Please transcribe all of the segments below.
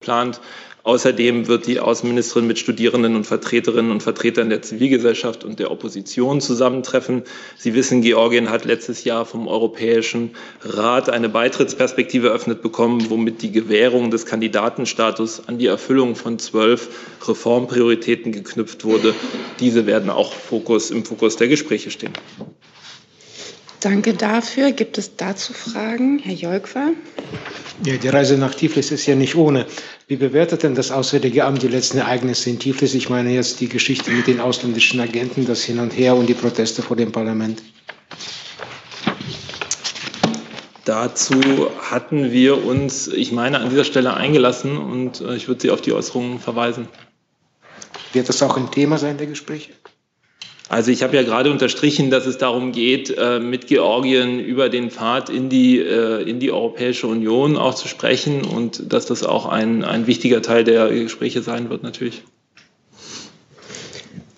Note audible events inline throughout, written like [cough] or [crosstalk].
geplant. Außerdem wird die Außenministerin mit Studierenden und Vertreterinnen und Vertretern der Zivilgesellschaft und der Opposition zusammentreffen. Sie wissen, Georgien hat letztes Jahr vom Europäischen Rat eine Beitrittsperspektive eröffnet bekommen, womit die Gewährung des Kandidatenstatus an die Erfüllung von zwölf Reformprioritäten geknüpft wurde. Diese werden auch Fokus, im Fokus der Gespräche stehen. Danke dafür. Gibt es dazu Fragen? Herr Jolkwa? Ja, die Reise nach Tiflis ist ja nicht ohne. Wie bewertet denn das Auswärtige Amt die letzten Ereignisse in Tiflis? Ich meine jetzt die Geschichte mit den ausländischen Agenten, das Hin und Her und die Proteste vor dem Parlament. Dazu hatten wir uns, ich meine, an dieser Stelle eingelassen und äh, ich würde Sie auf die Äußerungen verweisen. Wird das auch ein Thema sein der Gespräche? Also ich habe ja gerade unterstrichen, dass es darum geht, äh, mit Georgien über den Pfad in die, äh, in die Europäische Union auch zu sprechen und dass das auch ein, ein wichtiger Teil der Gespräche sein wird natürlich.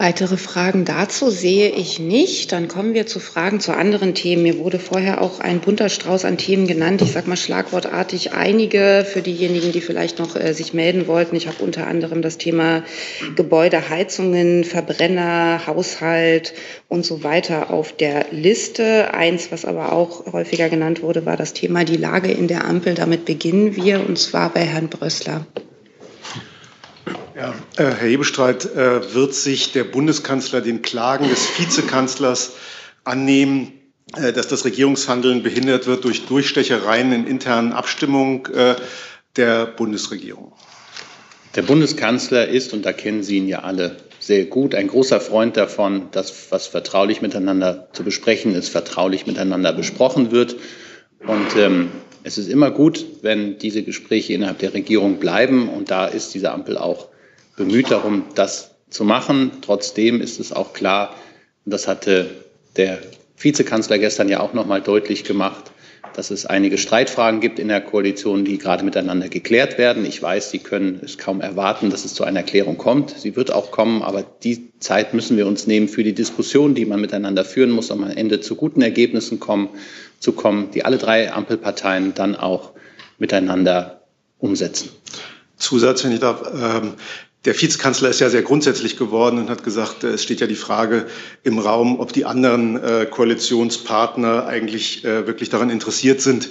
Weitere Fragen dazu sehe ich nicht. Dann kommen wir zu Fragen zu anderen Themen. Mir wurde vorher auch ein bunter Strauß an Themen genannt. Ich sage mal schlagwortartig einige für diejenigen, die vielleicht noch äh, sich melden wollten. Ich habe unter anderem das Thema Gebäude, Heizungen, Verbrenner, Haushalt und so weiter auf der Liste. Eins, was aber auch häufiger genannt wurde, war das Thema die Lage in der Ampel. Damit beginnen wir und zwar bei Herrn Brössler. Ja, äh, Herr Hebestreit, äh, wird sich der Bundeskanzler den Klagen des Vizekanzlers annehmen, äh, dass das Regierungshandeln behindert wird durch Durchstechereien in internen Abstimmungen der Bundesregierung? Der Bundeskanzler ist, und da kennen Sie ihn ja alle sehr gut, ein großer Freund davon, dass was vertraulich miteinander zu besprechen ist, vertraulich miteinander besprochen wird. Und ähm, es ist immer gut, wenn diese Gespräche innerhalb der Regierung bleiben. Und da ist diese Ampel auch bemüht darum, das zu machen. Trotzdem ist es auch klar, und das hatte der Vizekanzler gestern ja auch noch mal deutlich gemacht, dass es einige Streitfragen gibt in der Koalition, die gerade miteinander geklärt werden. Ich weiß, Sie können es kaum erwarten, dass es zu einer Erklärung kommt. Sie wird auch kommen, aber die Zeit müssen wir uns nehmen für die Diskussion, die man miteinander führen muss, um am Ende zu guten Ergebnissen kommen, zu kommen, die alle drei Ampelparteien dann auch miteinander umsetzen. Zusatz, wenn ich darf. Ähm, der Vizekanzler ist ja sehr grundsätzlich geworden und hat gesagt, äh, es steht ja die Frage im Raum, ob die anderen äh, Koalitionspartner eigentlich äh, wirklich daran interessiert sind,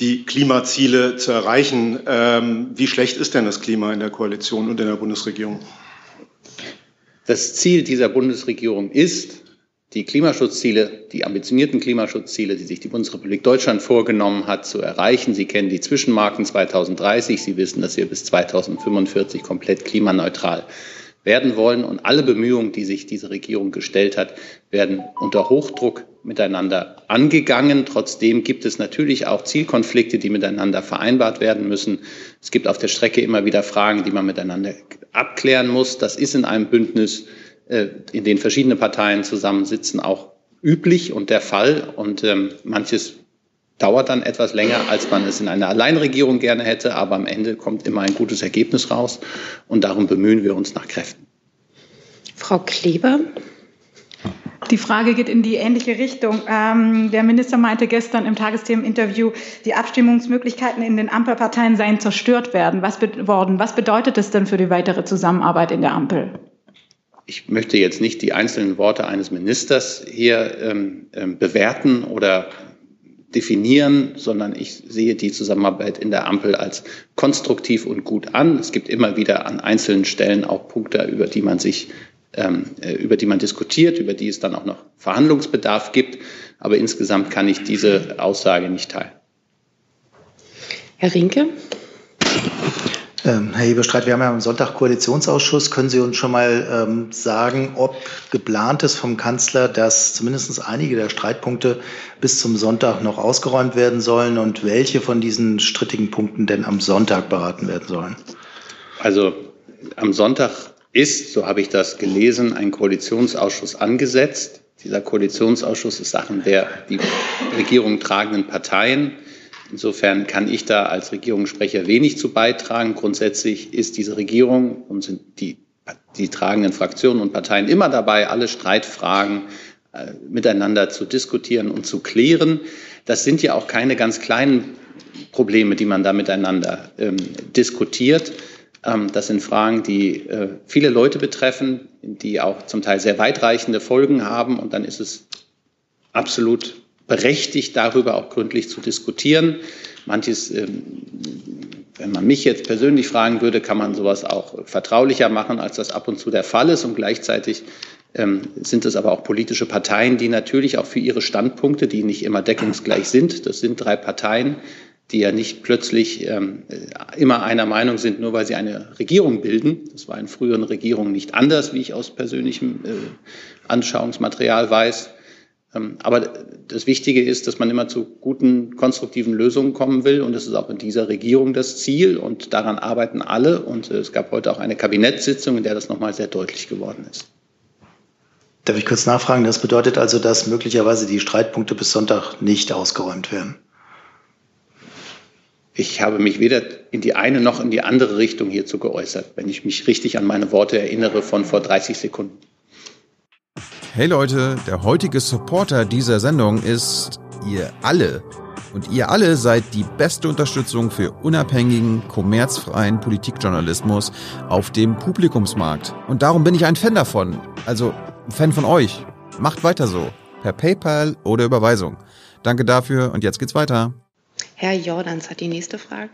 die Klimaziele zu erreichen. Ähm, wie schlecht ist denn das Klima in der Koalition und in der Bundesregierung? Das Ziel dieser Bundesregierung ist, die Klimaschutzziele, die ambitionierten Klimaschutzziele, die sich die Bundesrepublik Deutschland vorgenommen hat, zu erreichen. Sie kennen die Zwischenmarken 2030. Sie wissen, dass wir bis 2045 komplett klimaneutral werden wollen. Und alle Bemühungen, die sich diese Regierung gestellt hat, werden unter Hochdruck miteinander angegangen. Trotzdem gibt es natürlich auch Zielkonflikte, die miteinander vereinbart werden müssen. Es gibt auf der Strecke immer wieder Fragen, die man miteinander abklären muss. Das ist in einem Bündnis in denen verschiedene Parteien zusammensitzen, auch üblich und der Fall. Und ähm, manches dauert dann etwas länger, als man es in einer Alleinregierung gerne hätte, aber am Ende kommt immer ein gutes Ergebnis raus und darum bemühen wir uns nach Kräften. Frau Kleber. Die Frage geht in die ähnliche Richtung. Ähm, der Minister meinte gestern im Tagesthemen-Interview, die Abstimmungsmöglichkeiten in den Ampelparteien seien zerstört werden. Was worden. Was bedeutet das denn für die weitere Zusammenarbeit in der Ampel? Ich möchte jetzt nicht die einzelnen Worte eines Ministers hier ähm, ähm, bewerten oder definieren, sondern ich sehe die Zusammenarbeit in der Ampel als konstruktiv und gut an. Es gibt immer wieder an einzelnen Stellen auch Punkte, über die man sich, ähm, äh, über die man diskutiert, über die es dann auch noch Verhandlungsbedarf gibt. Aber insgesamt kann ich diese Aussage nicht teilen. Herr Rinke. Ähm, Herr Hebestreit, wir haben ja am Sonntag Koalitionsausschuss. Können Sie uns schon mal ähm, sagen, ob geplant ist vom Kanzler, dass zumindest einige der Streitpunkte bis zum Sonntag noch ausgeräumt werden sollen und welche von diesen strittigen Punkten denn am Sonntag beraten werden sollen? Also am Sonntag ist, so habe ich das gelesen, ein Koalitionsausschuss angesetzt. Dieser Koalitionsausschuss ist Sachen der die Regierung tragenden Parteien. Insofern kann ich da als Regierungssprecher wenig zu beitragen. Grundsätzlich ist diese Regierung und sind die, die tragenden Fraktionen und Parteien immer dabei, alle Streitfragen äh, miteinander zu diskutieren und zu klären. Das sind ja auch keine ganz kleinen Probleme, die man da miteinander ähm, diskutiert. Ähm, das sind Fragen, die äh, viele Leute betreffen, die auch zum Teil sehr weitreichende Folgen haben. Und dann ist es absolut berechtigt, darüber auch gründlich zu diskutieren. Manches, ähm, wenn man mich jetzt persönlich fragen würde, kann man sowas auch vertraulicher machen, als das ab und zu der Fall ist. Und gleichzeitig ähm, sind es aber auch politische Parteien, die natürlich auch für ihre Standpunkte, die nicht immer deckungsgleich sind, das sind drei Parteien, die ja nicht plötzlich ähm, immer einer Meinung sind, nur weil sie eine Regierung bilden. Das war in früheren Regierungen nicht anders, wie ich aus persönlichem äh, Anschauungsmaterial weiß. Ähm, aber das Wichtige ist, dass man immer zu guten, konstruktiven Lösungen kommen will. Und das ist auch in dieser Regierung das Ziel. Und daran arbeiten alle. Und äh, es gab heute auch eine Kabinettssitzung, in der das nochmal sehr deutlich geworden ist. Darf ich kurz nachfragen? Das bedeutet also, dass möglicherweise die Streitpunkte bis Sonntag nicht ausgeräumt werden. Ich habe mich weder in die eine noch in die andere Richtung hierzu geäußert, wenn ich mich richtig an meine Worte erinnere von vor 30 Sekunden. Hey Leute, der heutige Supporter dieser Sendung ist ihr alle. Und ihr alle seid die beste Unterstützung für unabhängigen, kommerzfreien Politikjournalismus auf dem Publikumsmarkt. Und darum bin ich ein Fan davon. Also ein Fan von euch. Macht weiter so. Per PayPal oder Überweisung. Danke dafür und jetzt geht's weiter. Herr Jordans hat die nächste Frage.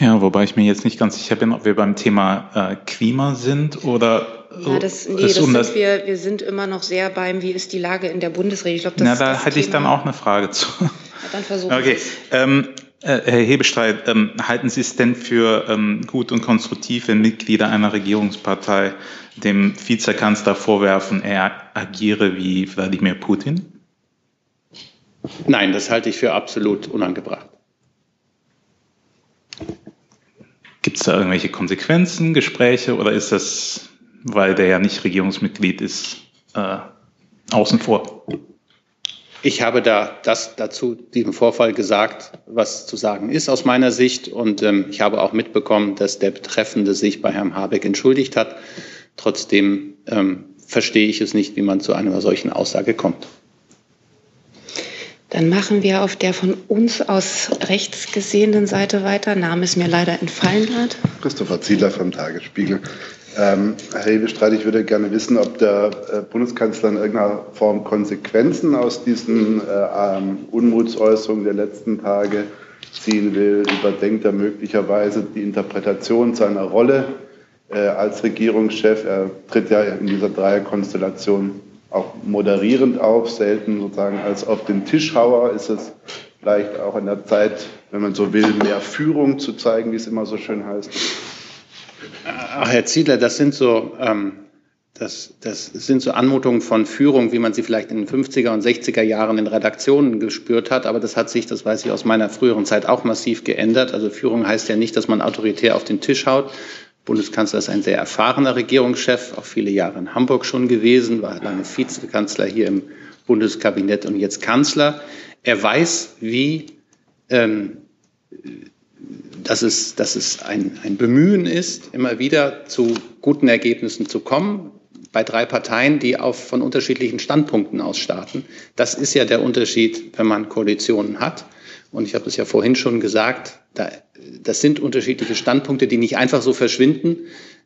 Ja, wobei ich mir jetzt nicht ganz sicher bin, ob wir beim Thema äh, Klima sind oder. Ja, das, nee, das um sind wir, wir sind immer noch sehr beim, wie ist die Lage in der Bundesregierung. Ich glaube, das Na, da das hätte Thema. ich dann auch eine Frage zu. Ja, dann versuchen Okay. Ähm, äh, Herr Hebestreit, ähm, halten Sie es denn für ähm, gut und konstruktiv, wenn Mitglieder einer Regierungspartei dem Vizekanzler vorwerfen, er agiere wie Wladimir Putin? Nein, das halte ich für absolut unangebracht. Gibt es da irgendwelche Konsequenzen, Gespräche oder ist das, weil der ja nicht Regierungsmitglied ist, äh, außen vor? Ich habe da das dazu, diesem Vorfall gesagt, was zu sagen ist aus meiner Sicht. Und ähm, ich habe auch mitbekommen, dass der Betreffende sich bei Herrn Habeck entschuldigt hat. Trotzdem ähm, verstehe ich es nicht, wie man zu einer solchen Aussage kommt. Dann machen wir auf der von uns aus rechts gesehenen Seite weiter. Name ist mir leider entfallen gerade. Christopher Ziedler vom Tagesspiegel. Ähm, Herr Hebestreit, ich würde gerne wissen, ob der äh, Bundeskanzler in irgendeiner Form Konsequenzen aus diesen äh, ähm, Unmutsäußerungen der letzten Tage ziehen will. Überdenkt er möglicherweise die Interpretation seiner Rolle äh, als Regierungschef? Er tritt ja in dieser Dreierkonstellation auch moderierend auf, selten sozusagen als auf den Tischhauer. Ist es vielleicht auch an der Zeit, wenn man so will, mehr Führung zu zeigen, wie es immer so schön heißt? Ach, Herr Ziedler, das sind so, ähm, das, das sind so Anmutungen von Führung, wie man sie vielleicht in den 50er und 60er Jahren in Redaktionen gespürt hat. Aber das hat sich, das weiß ich aus meiner früheren Zeit, auch massiv geändert. Also Führung heißt ja nicht, dass man autoritär auf den Tisch haut, Bundeskanzler ist ein sehr erfahrener Regierungschef, auch viele Jahre in Hamburg schon gewesen, war lange Vizekanzler hier im Bundeskabinett und jetzt Kanzler. Er weiß, wie, ähm, dass es, dass es ein, ein Bemühen ist, immer wieder zu guten Ergebnissen zu kommen bei drei Parteien, die auf, von unterschiedlichen Standpunkten aus starten. Das ist ja der Unterschied, wenn man Koalitionen hat. Und ich habe es ja vorhin schon gesagt, da, das sind unterschiedliche Standpunkte, die nicht einfach so verschwinden,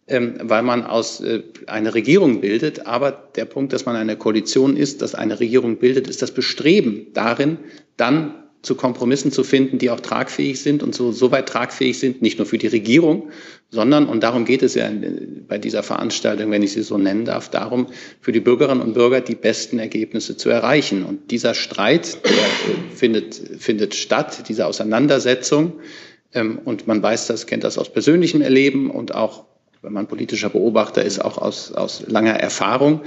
ähm, weil man aus äh, eine Regierung bildet. Aber der Punkt, dass man eine Koalition ist, dass eine Regierung bildet, ist das Bestreben darin, dann zu Kompromissen zu finden, die auch tragfähig sind und so, so weit tragfähig sind, nicht nur für die Regierung, sondern, und darum geht es ja bei dieser Veranstaltung, wenn ich sie so nennen darf, darum, für die Bürgerinnen und Bürger die besten Ergebnisse zu erreichen. Und dieser Streit, der findet, findet statt, diese Auseinandersetzung, ähm, und man weiß das, kennt das aus persönlichem Erleben und auch, wenn man politischer Beobachter ist, auch aus, aus langer Erfahrung.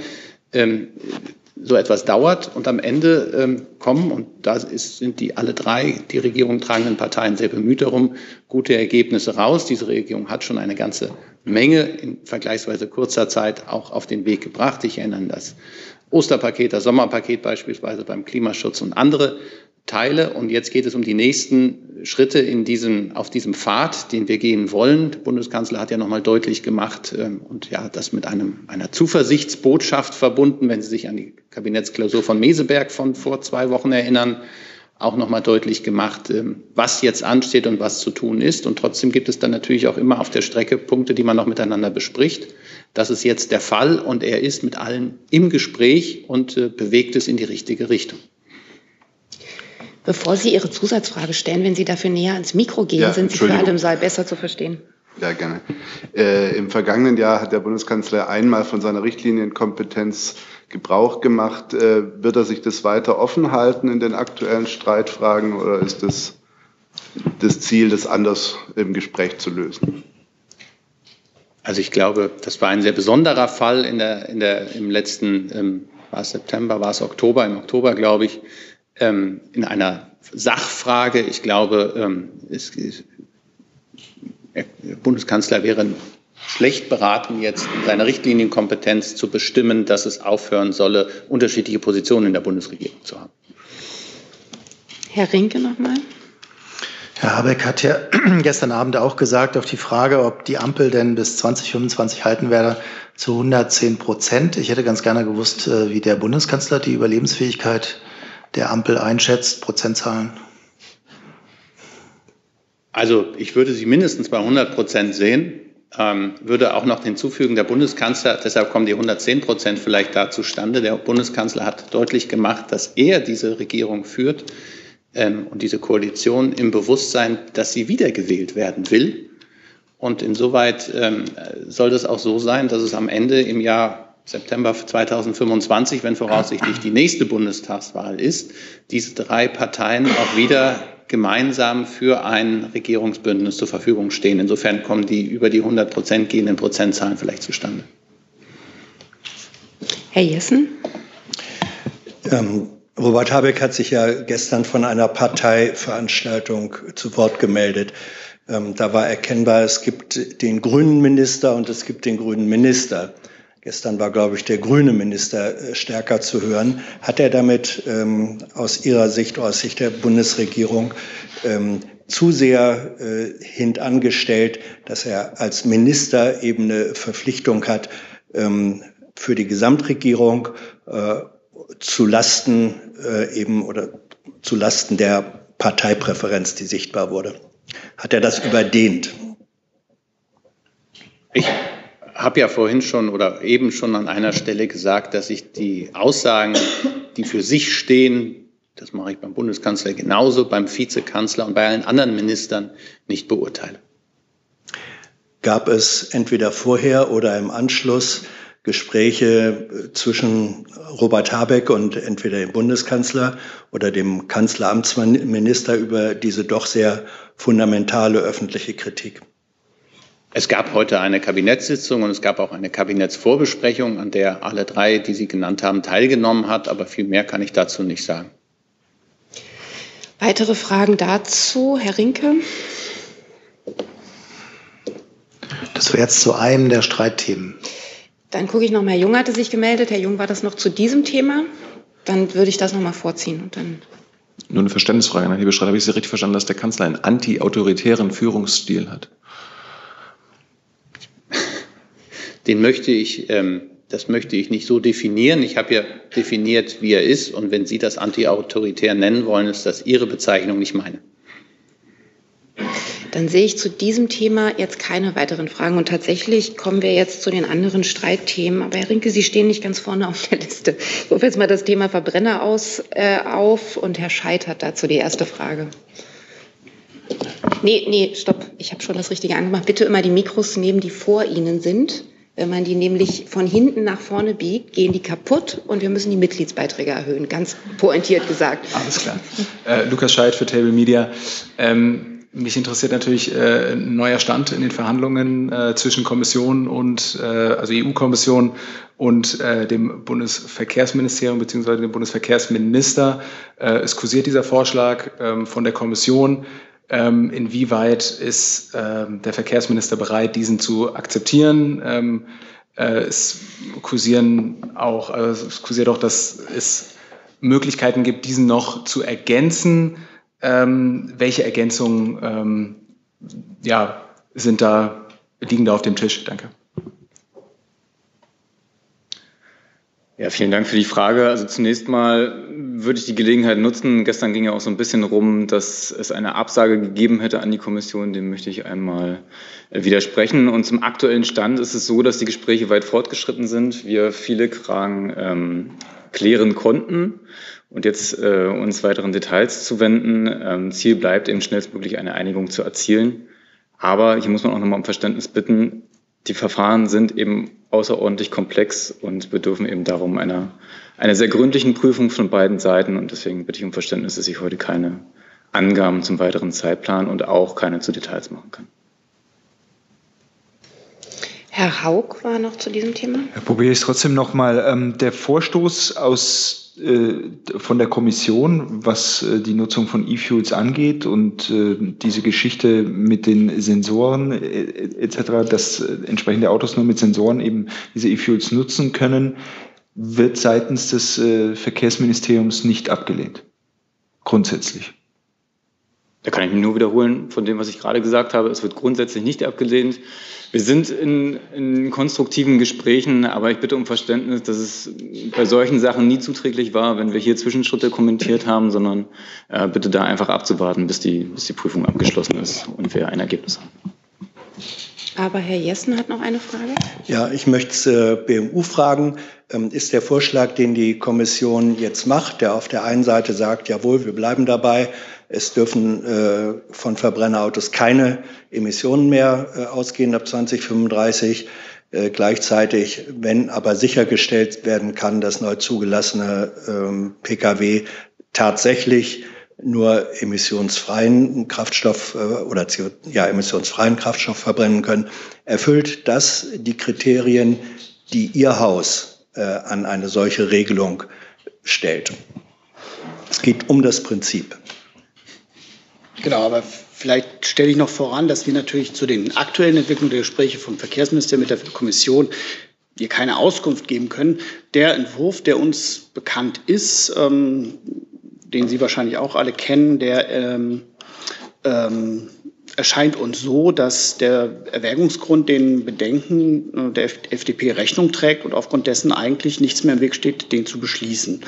So etwas dauert und am Ende ähm, kommen, und da ist, sind die alle drei, die Regierung tragenden Parteien sehr bemüht darum, gute Ergebnisse raus. Diese Regierung hat schon eine ganze Menge in vergleichsweise kurzer Zeit auch auf den Weg gebracht. Ich erinnere an das Osterpaket, das Sommerpaket beispielsweise beim Klimaschutz und andere Teile. Und jetzt geht es um die nächsten Schritte in diesem, auf diesem Pfad, den wir gehen wollen. Der Bundeskanzler hat ja nochmal deutlich gemacht ähm, und ja, das mit einem, einer Zuversichtsbotschaft verbunden, wenn Sie sich an die Kabinettsklausur von Meseberg von vor zwei Wochen erinnern. auch nochmal deutlich gemacht, ähm, was jetzt ansteht und was zu tun ist. Und trotzdem gibt es dann natürlich auch immer auf der Strecke Punkte, die man noch miteinander bespricht. Das ist jetzt der Fall und er ist mit allen im Gespräch und äh, bewegt es in die richtige Richtung. Bevor Sie Ihre Zusatzfrage stellen, wenn Sie dafür näher ans Mikro gehen, ja, sind Sie für alle im Saal besser zu verstehen. Ja, gerne. Äh, Im vergangenen Jahr hat der Bundeskanzler einmal von seiner Richtlinienkompetenz Gebrauch gemacht. Äh, wird er sich das weiter offen halten in den aktuellen Streitfragen oder ist es das Ziel, das anders im Gespräch zu lösen? Also ich glaube, das war ein sehr besonderer Fall in der, in der, im letzten, ähm, war es September, war es Oktober, im Oktober glaube ich, ähm, in einer Sachfrage. Ich glaube, ähm, es, der Bundeskanzler wäre schlecht beraten, jetzt in seiner Richtlinienkompetenz zu bestimmen, dass es aufhören solle, unterschiedliche Positionen in der Bundesregierung zu haben. Herr Rinke nochmal. Herr Habeck hat ja [clears throat] gestern Abend auch gesagt, auf die Frage, ob die Ampel denn bis 2025 halten werde, zu 110 Prozent. Ich hätte ganz gerne gewusst, äh, wie der Bundeskanzler die Überlebensfähigkeit der Ampel einschätzt, Prozentzahlen. Also ich würde sie mindestens bei 100 Prozent sehen ähm, würde auch noch hinzufügen, der Bundeskanzler, deshalb kommen die 110 Prozent vielleicht da zustande, der Bundeskanzler hat deutlich gemacht, dass er diese Regierung führt ähm, und diese Koalition im Bewusstsein, dass sie wiedergewählt werden will. Und insoweit ähm, soll das auch so sein, dass es am Ende im Jahr September 2025, wenn voraussichtlich die nächste Bundestagswahl ist, diese drei Parteien auch wieder gemeinsam für ein Regierungsbündnis zur Verfügung stehen. Insofern kommen die über die 100 Prozent gehenden Prozentzahlen vielleicht zustande. Herr Jessen. Ähm, Robert Habeck hat sich ja gestern von einer Parteiveranstaltung zu Wort gemeldet. Ähm, da war erkennbar, es gibt den grünen Minister und es gibt den grünen Minister. Gestern war, glaube ich, der grüne Minister äh, stärker zu hören. Hat er damit ähm, aus Ihrer Sicht, aus Sicht der Bundesregierung, ähm, zu sehr äh, hintangestellt, dass er als Minister eben eine Verpflichtung hat ähm, für die Gesamtregierung äh, zu Lasten äh, eben oder zu Lasten der Parteipräferenz, die sichtbar wurde. Hat er das überdehnt? Ich habe ja vorhin schon oder eben schon an einer Stelle gesagt, dass ich die Aussagen, die für sich stehen, das mache ich beim Bundeskanzler genauso, beim Vizekanzler und bei allen anderen Ministern nicht beurteile. Gab es entweder vorher oder im Anschluss Gespräche äh, zwischen Robert Habeck und entweder dem Bundeskanzler oder dem Kanzleramtsminister über diese doch sehr fundamentale öffentliche Kritik? Es gab heute eine Kabinettssitzung und es gab auch eine Kabinettsvorbesprechung, an der alle drei, die Sie genannt haben, teilgenommen hat. Aber viel mehr kann ich dazu nicht sagen. Weitere Fragen dazu, Herr Rinke? Das wäre jetzt zu einem der Streitthemen. Dann gucke ich noch mal. Herr Jung hatte sich gemeldet. Herr Jung, war das noch zu diesem Thema? Dann würde ich das noch mal vorziehen und dann. Nur eine Verständnisfrage, Herr Hebestreit. Habe ich Sie richtig verstanden, dass der Kanzler einen anti-autoritären Führungsstil hat? den möchte ich, ähm, das möchte ich nicht so definieren. Ich habe ja definiert, wie er ist. Und wenn Sie das antiautoritär nennen wollen, ist das Ihre Bezeichnung, nicht meine. Dann sehe ich zu diesem Thema jetzt keine weiteren Fragen. Und tatsächlich kommen wir jetzt zu den anderen Streitthemen. Aber Herr Rinke, Sie stehen nicht ganz vorne auf der Liste. Ich rufe jetzt mal das Thema Verbrenner aus, äh, auf und Herr Scheid hat dazu die erste Frage. Nee, nee, stopp. Ich habe schon das Richtige angemacht. Bitte immer die Mikros nehmen, die vor Ihnen sind. Wenn man die nämlich von hinten nach vorne biegt, gehen die kaputt und wir müssen die Mitgliedsbeiträge erhöhen. Ganz pointiert gesagt. Alles klar. Äh, Lukas Scheid für Table Media. Ähm, mich interessiert natürlich äh, ein neuer Stand in den Verhandlungen äh, zwischen Kommission und, äh, also EU-Kommission und äh, dem Bundesverkehrsministerium bzw. dem Bundesverkehrsminister. Äh, es kursiert dieser Vorschlag ähm, von der Kommission ähm, inwieweit ist ähm, der Verkehrsminister bereit, diesen zu akzeptieren? Ähm, äh, es kursieren auch, also es kursiert auch, dass es Möglichkeiten gibt, diesen noch zu ergänzen. Ähm, welche Ergänzungen ähm, ja, sind da, liegen da auf dem Tisch? Danke. Ja, vielen Dank für die Frage. Also zunächst mal würde ich die Gelegenheit nutzen. Gestern ging ja auch so ein bisschen rum, dass es eine Absage gegeben hätte an die Kommission. Dem möchte ich einmal äh, widersprechen. Und zum aktuellen Stand ist es so, dass die Gespräche weit fortgeschritten sind. Wir viele Fragen ähm, klären konnten. Und jetzt äh, uns weiteren Details zu wenden. Ähm, Ziel bleibt eben schnellstmöglich eine Einigung zu erzielen. Aber hier muss man auch nochmal um Verständnis bitten. Die Verfahren sind eben außerordentlich komplex und bedürfen eben darum einer, einer sehr gründlichen Prüfung von beiden Seiten. Und deswegen bitte ich um Verständnis, dass ich heute keine Angaben zum weiteren Zeitplan und auch keine zu Details machen kann. Herr Haug war noch zu diesem Thema. Ja, probiere ich es trotzdem nochmal. Ähm, der Vorstoß aus, äh, von der Kommission, was äh, die Nutzung von E-Fuels angeht und äh, diese Geschichte mit den Sensoren etc., dass entsprechende Autos nur mit Sensoren eben diese E-Fuels nutzen können, wird seitens des Verkehrsministeriums nicht abgelehnt. Grundsätzlich. Da kann ich mich nur wiederholen von dem, was ich gerade gesagt habe. Es wird grundsätzlich nicht abgelehnt. Wir sind in, in, konstruktiven Gesprächen, aber ich bitte um Verständnis, dass es bei solchen Sachen nie zuträglich war, wenn wir hier Zwischenschritte kommentiert haben, sondern äh, bitte da einfach abzuwarten, bis die, bis die Prüfung abgeschlossen ist und wir ein Ergebnis haben. Aber Herr Jessen hat noch eine Frage. Ja, ich möchte äh, BMU fragen. Ähm, ist der Vorschlag, den die Kommission jetzt macht, der auf der einen Seite sagt, jawohl, wir bleiben dabei, es dürfen äh, von Verbrennerautos keine Emissionen mehr äh, ausgehen ab 2035. Äh, gleichzeitig, wenn aber sichergestellt werden kann, dass neu zugelassene ähm, Pkw tatsächlich nur emissionsfreien Kraftstoff äh, oder CO, ja, emissionsfreien Kraftstoff verbrennen können, erfüllt das die Kriterien, die Ihr Haus äh, an eine solche Regelung stellt. Es geht um das Prinzip. Genau, aber vielleicht stelle ich noch voran, dass wir natürlich zu den aktuellen Entwicklungen der Gespräche vom Verkehrsministerium mit der Kommission hier keine Auskunft geben können. Der Entwurf, der uns bekannt ist, ähm, den Sie wahrscheinlich auch alle kennen, der ähm, ähm, erscheint uns so, dass der Erwägungsgrund den Bedenken äh, der FDP Rechnung trägt und aufgrund dessen eigentlich nichts mehr im Weg steht, den zu beschließen.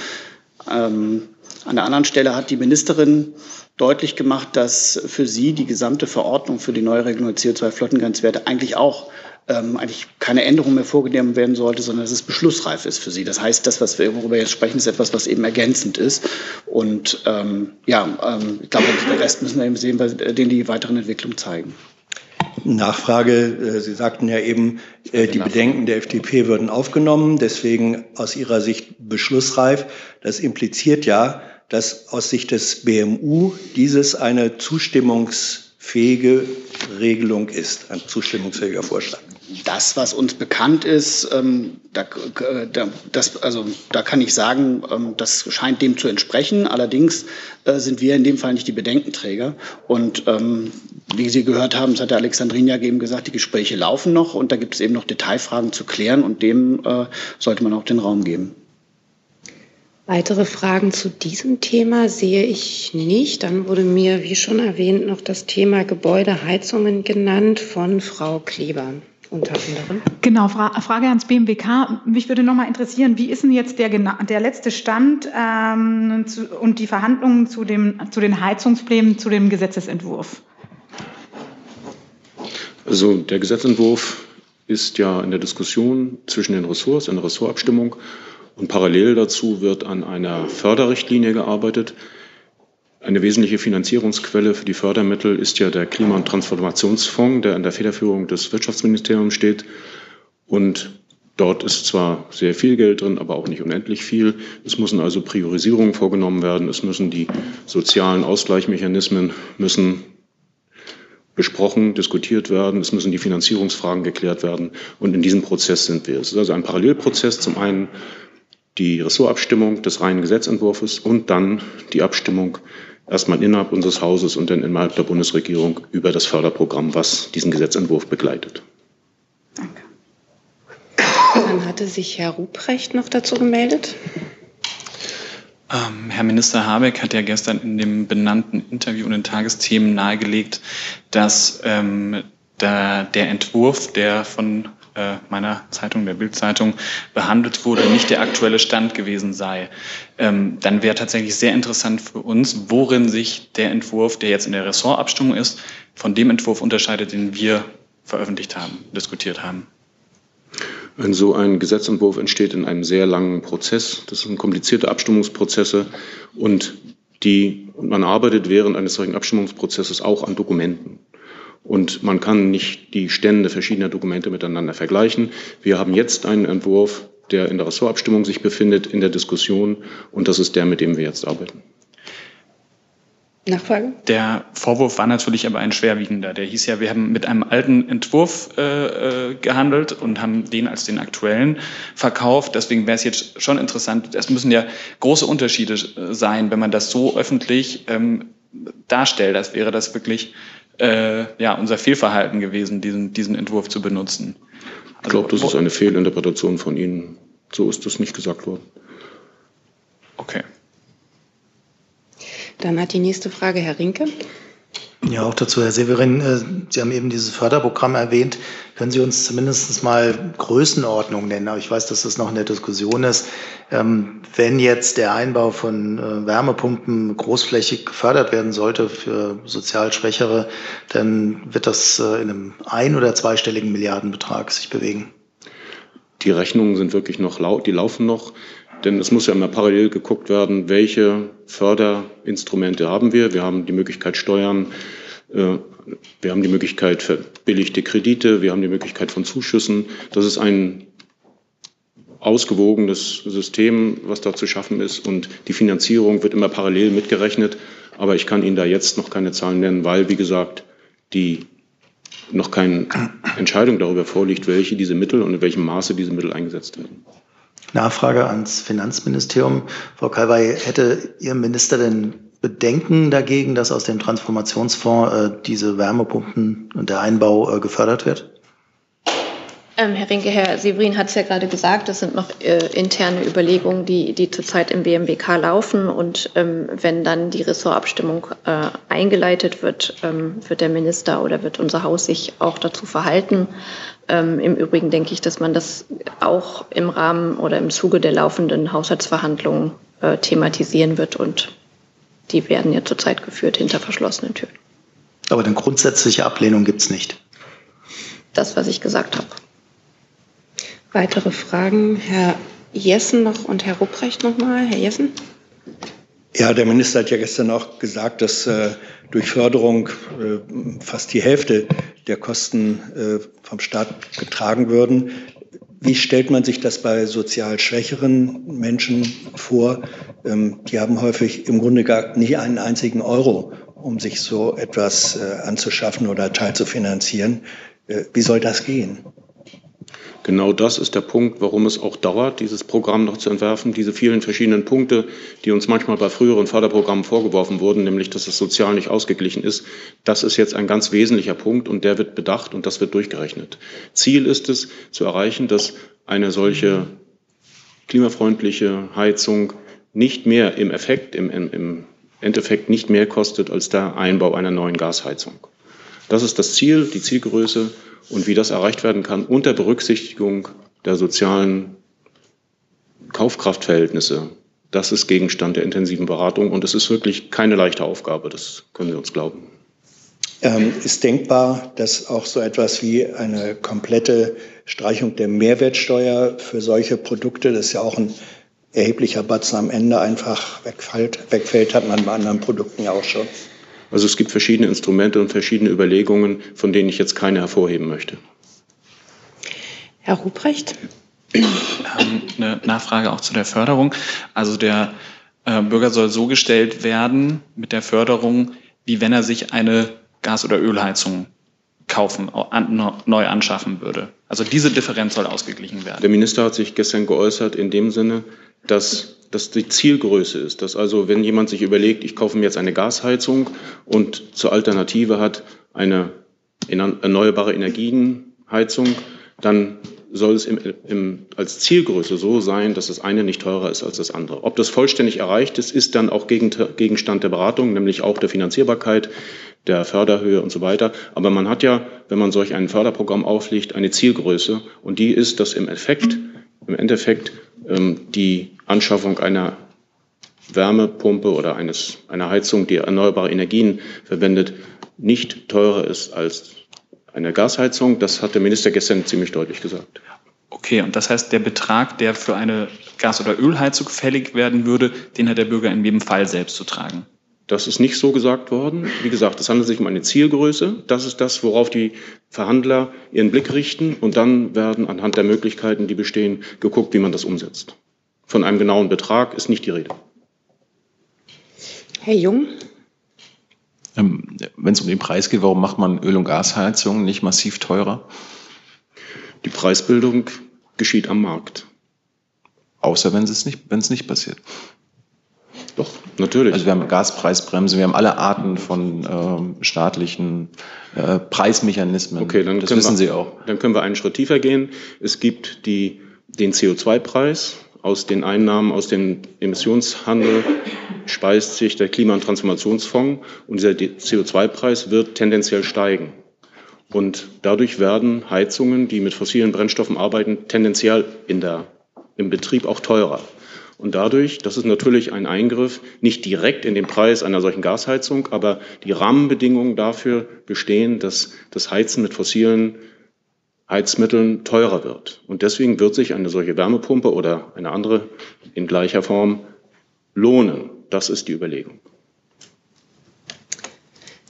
Ähm, an der anderen Stelle hat die Ministerin deutlich gemacht, dass für sie die gesamte Verordnung für die Neuregelung der CO2-Flottengrenzwerte eigentlich auch ähm, eigentlich keine Änderung mehr vorgenommen werden sollte, sondern dass es beschlussreif ist für sie. Das heißt, das, was wir, worüber wir jetzt sprechen, ist etwas, was eben ergänzend ist. Und ähm, ja, ähm, ich glaube, den Rest müssen wir eben sehen, äh, den die weiteren Entwicklungen zeigen. Nachfrage. Äh, sie sagten ja eben, äh, die Bedenken der FDP würden aufgenommen, deswegen aus Ihrer Sicht beschlussreif. Das impliziert ja, dass aus Sicht des BMU dieses eine zustimmungsfähige Regelung ist, ein zustimmungsfähiger Vorschlag. Das, was uns bekannt ist, ähm, da, da, das, also, da kann ich sagen, ähm, das scheint dem zu entsprechen. Allerdings äh, sind wir in dem Fall nicht die Bedenkenträger. Und ähm, wie Sie gehört haben, das hat der Alexandrinia eben gesagt, die Gespräche laufen noch und da gibt es eben noch Detailfragen zu klären und dem äh, sollte man auch den Raum geben. Weitere Fragen zu diesem Thema sehe ich nicht. Dann wurde mir, wie schon erwähnt, noch das Thema Gebäudeheizungen genannt von Frau Kleber unter anderem. Genau, Fra Frage ans BMWK. Mich würde noch mal interessieren, wie ist denn jetzt der, der letzte Stand ähm, zu, und die Verhandlungen zu, dem, zu den Heizungsplänen, zu dem Gesetzesentwurf? Also der Gesetzentwurf ist ja in der Diskussion zwischen den Ressorts, in der Ressortabstimmung. Und parallel dazu wird an einer Förderrichtlinie gearbeitet. Eine wesentliche Finanzierungsquelle für die Fördermittel ist ja der Klima- und Transformationsfonds, der an der Federführung des Wirtschaftsministeriums steht. Und dort ist zwar sehr viel Geld drin, aber auch nicht unendlich viel. Es müssen also Priorisierungen vorgenommen werden. Es müssen die sozialen Ausgleichsmechanismen müssen besprochen, diskutiert werden. Es müssen die Finanzierungsfragen geklärt werden. Und in diesem Prozess sind wir. Es ist also ein Parallelprozess. Zum einen die Ressortabstimmung des reinen Gesetzentwurfs und dann die Abstimmung erstmal innerhalb unseres Hauses und dann innerhalb der Bundesregierung über das Förderprogramm, was diesen Gesetzentwurf begleitet. Danke. Dann hatte sich Herr Ruprecht noch dazu gemeldet. Ähm, Herr Minister Habeck hat ja gestern in dem benannten Interview und den Tagesthemen nahegelegt, dass ähm, der, der Entwurf, der von äh, meiner Zeitung, der Bildzeitung, behandelt wurde, nicht der aktuelle Stand gewesen sei. Ähm, dann wäre tatsächlich sehr interessant für uns, worin sich der Entwurf, der jetzt in der Ressortabstimmung ist, von dem Entwurf unterscheidet, den wir veröffentlicht haben, diskutiert haben. Ein so ein Gesetzentwurf entsteht in einem sehr langen Prozess. Das sind komplizierte Abstimmungsprozesse und die, und man arbeitet während eines solchen Abstimmungsprozesses auch an Dokumenten. Und man kann nicht die Stände verschiedener Dokumente miteinander vergleichen. Wir haben jetzt einen Entwurf, der in der Ressortabstimmung sich befindet, in der Diskussion. Und das ist der, mit dem wir jetzt arbeiten. Nachfrage? Der Vorwurf war natürlich aber ein schwerwiegender. Der hieß ja, wir haben mit einem alten Entwurf äh, äh gehandelt und haben den als den aktuellen verkauft. Deswegen wäre es jetzt schon interessant. Es müssen ja große Unterschiede äh, sein, wenn man das so öffentlich ähm, darstellt. Das wäre das wirklich äh, ja, unser Fehlverhalten gewesen, diesen, diesen Entwurf zu benutzen. Also, ich glaube, das ist eine Fehlinterpretation von Ihnen. So ist das nicht gesagt worden. Okay. Dann hat die nächste Frage Herr Rinke. Ja, auch dazu, Herr Severin. Äh, Sie haben eben dieses Förderprogramm erwähnt. Können Sie uns zumindest mal Größenordnung nennen? Aber ich weiß, dass das noch in der Diskussion ist. Ähm, wenn jetzt der Einbau von äh, Wärmepumpen großflächig gefördert werden sollte für sozial Schwächere, dann wird das äh, in einem ein- oder zweistelligen Milliardenbetrag sich bewegen. Die Rechnungen sind wirklich noch laut, die laufen noch. Denn es muss ja immer parallel geguckt werden, welche Förderinstrumente haben wir. Wir haben die Möglichkeit Steuern, wir haben die Möglichkeit verbilligte Kredite, wir haben die Möglichkeit von Zuschüssen. Das ist ein ausgewogenes System, was da zu schaffen ist. Und die Finanzierung wird immer parallel mitgerechnet. Aber ich kann Ihnen da jetzt noch keine Zahlen nennen, weil, wie gesagt, die noch keine Entscheidung darüber vorliegt, welche diese Mittel und in welchem Maße diese Mittel eingesetzt werden. Nachfrage ans Finanzministerium. Frau Kalwey, hätte Ihr Minister denn Bedenken dagegen, dass aus dem Transformationsfonds äh, diese Wärmepumpen und der Einbau äh, gefördert wird? Ähm, Herr Rinke, Herr Severin hat es ja gerade gesagt, das sind noch äh, interne Überlegungen, die, die zurzeit im BMWK laufen. Und ähm, wenn dann die Ressortabstimmung äh, eingeleitet wird, ähm, wird der Minister oder wird unser Haus sich auch dazu verhalten. Ähm, Im Übrigen denke ich, dass man das auch im Rahmen oder im Zuge der laufenden Haushaltsverhandlungen äh, thematisieren wird. Und die werden ja zurzeit geführt hinter verschlossenen Türen. Aber eine grundsätzliche Ablehnung gibt es nicht. Das, was ich gesagt habe. Weitere Fragen? Herr Jessen noch und Herr Rupprecht noch mal. Herr Jessen? Ja, der Minister hat ja gestern auch gesagt, dass äh, durch Förderung äh, fast die Hälfte der Kosten äh, vom Staat getragen würden. Wie stellt man sich das bei sozial schwächeren Menschen vor? Ähm, die haben häufig im Grunde gar nie einen einzigen Euro, um sich so etwas äh, anzuschaffen oder teilzufinanzieren. Äh, wie soll das gehen? Genau das ist der Punkt, warum es auch dauert, dieses Programm noch zu entwerfen. Diese vielen verschiedenen Punkte, die uns manchmal bei früheren Förderprogrammen vorgeworfen wurden, nämlich dass es sozial nicht ausgeglichen ist, das ist jetzt ein ganz wesentlicher Punkt und der wird bedacht und das wird durchgerechnet. Ziel ist es zu erreichen, dass eine solche klimafreundliche Heizung nicht mehr im Effekt, im, im Endeffekt nicht mehr kostet als der Einbau einer neuen Gasheizung. Das ist das Ziel, die Zielgröße und wie das erreicht werden kann unter Berücksichtigung der sozialen Kaufkraftverhältnisse. Das ist Gegenstand der intensiven Beratung und es ist wirklich keine leichte Aufgabe, das können Sie uns glauben. Ähm, ist denkbar, dass auch so etwas wie eine komplette Streichung der Mehrwertsteuer für solche Produkte, das ist ja auch ein erheblicher Batzen am Ende einfach wegfällt, wegfällt, hat man bei anderen Produkten ja auch schon. Also es gibt verschiedene Instrumente und verschiedene Überlegungen, von denen ich jetzt keine hervorheben möchte. Herr Ruprecht? Ähm, eine Nachfrage auch zu der Förderung. Also der äh, Bürger soll so gestellt werden mit der Förderung, wie wenn er sich eine Gas- oder Ölheizung kaufen, an, neu anschaffen würde. Also diese Differenz soll ausgeglichen werden. Der Minister hat sich gestern geäußert in dem Sinne, dass das die Zielgröße ist. Dass also, wenn jemand sich überlegt, ich kaufe mir jetzt eine Gasheizung und zur Alternative hat eine erneuerbare Energienheizung, dann soll es im, im, als Zielgröße so sein, dass das eine nicht teurer ist als das andere. Ob das vollständig erreicht ist, ist dann auch Gegenstand der Beratung, nämlich auch der Finanzierbarkeit, der Förderhöhe und so weiter. Aber man hat ja, wenn man solch ein Förderprogramm auflegt, eine Zielgröße und die ist, dass im Effekt, im Endeffekt ähm, die Anschaffung einer Wärmepumpe oder eines, einer Heizung, die erneuerbare Energien verwendet, nicht teurer ist als eine Gasheizung. Das hat der Minister gestern ziemlich deutlich gesagt. Okay, und das heißt, der Betrag, der für eine Gas- oder Ölheizung fällig werden würde, den hat der Bürger in jedem Fall selbst zu tragen. Das ist nicht so gesagt worden. Wie gesagt, es handelt sich um eine Zielgröße. Das ist das, worauf die Verhandler ihren Blick richten. Und dann werden anhand der Möglichkeiten, die bestehen, geguckt, wie man das umsetzt. Von einem genauen Betrag ist nicht die Rede. Herr Jung? Ähm, Wenn es um den Preis geht, warum macht man Öl- und Gasheizungen nicht massiv teurer? Die Preisbildung geschieht am Markt. Außer wenn es nicht, wenn es nicht passiert. Doch, natürlich. Also wir haben Gaspreisbremse, wir haben alle Arten von ähm, staatlichen äh, Preismechanismen. Okay, dann das können wissen wir, Sie auch. Dann können wir einen Schritt tiefer gehen. Es gibt die, den CO2-Preis. Aus den Einnahmen aus dem Emissionshandel speist sich der Klima- und Transformationsfonds und dieser CO2-Preis wird tendenziell steigen. Und dadurch werden Heizungen, die mit fossilen Brennstoffen arbeiten, tendenziell in der, im Betrieb auch teurer. Und dadurch, das ist natürlich ein Eingriff, nicht direkt in den Preis einer solchen Gasheizung, aber die Rahmenbedingungen dafür bestehen, dass das Heizen mit fossilen Heizmitteln teurer wird. Und deswegen wird sich eine solche Wärmepumpe oder eine andere in gleicher Form lohnen. Das ist die Überlegung.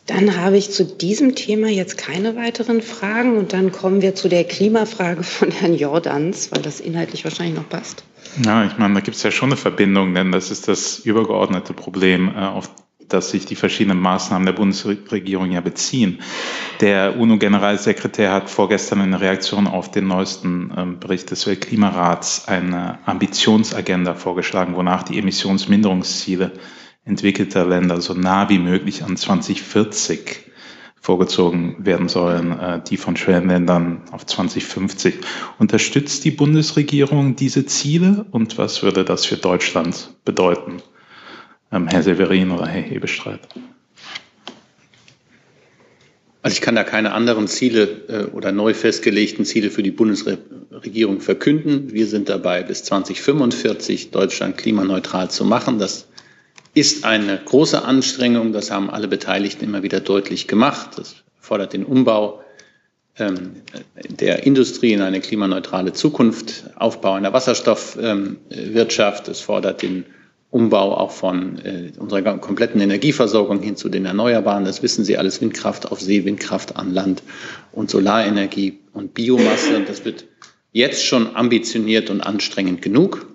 Dann habe ich zu diesem Thema jetzt keine weiteren Fragen und dann kommen wir zu der Klimafrage von Herrn Jordans, weil das inhaltlich wahrscheinlich noch passt. Ja, ich meine, da gibt es ja schon eine Verbindung, denn das ist das übergeordnete Problem, äh, auf das sich die verschiedenen Maßnahmen der Bundesregierung ja beziehen. Der UNO-Generalsekretär hat vorgestern in Reaktion auf den neuesten ähm, Bericht des Weltklimarats eine Ambitionsagenda vorgeschlagen, wonach die Emissionsminderungsziele entwickelter Länder so nah wie möglich an 2040 vorgezogen werden sollen, äh, die von Schwellenländern auf 2050. Unterstützt die Bundesregierung diese Ziele und was würde das für Deutschland bedeuten? Ähm, Herr Severin oder Herr Hebestreit? Also ich kann da keine anderen Ziele äh, oder neu festgelegten Ziele für die Bundesregierung verkünden. Wir sind dabei, bis 2045 Deutschland klimaneutral zu machen. Das ist eine große Anstrengung. Das haben alle Beteiligten immer wieder deutlich gemacht. Das fordert den Umbau ähm, der Industrie in eine klimaneutrale Zukunft, Aufbau einer Wasserstoffwirtschaft. Es fordert den Umbau auch von äh, unserer kompletten Energieversorgung hin zu den Erneuerbaren. Das wissen Sie alles, Windkraft auf See, Windkraft an Land und Solarenergie und Biomasse. Das wird jetzt schon ambitioniert und anstrengend genug.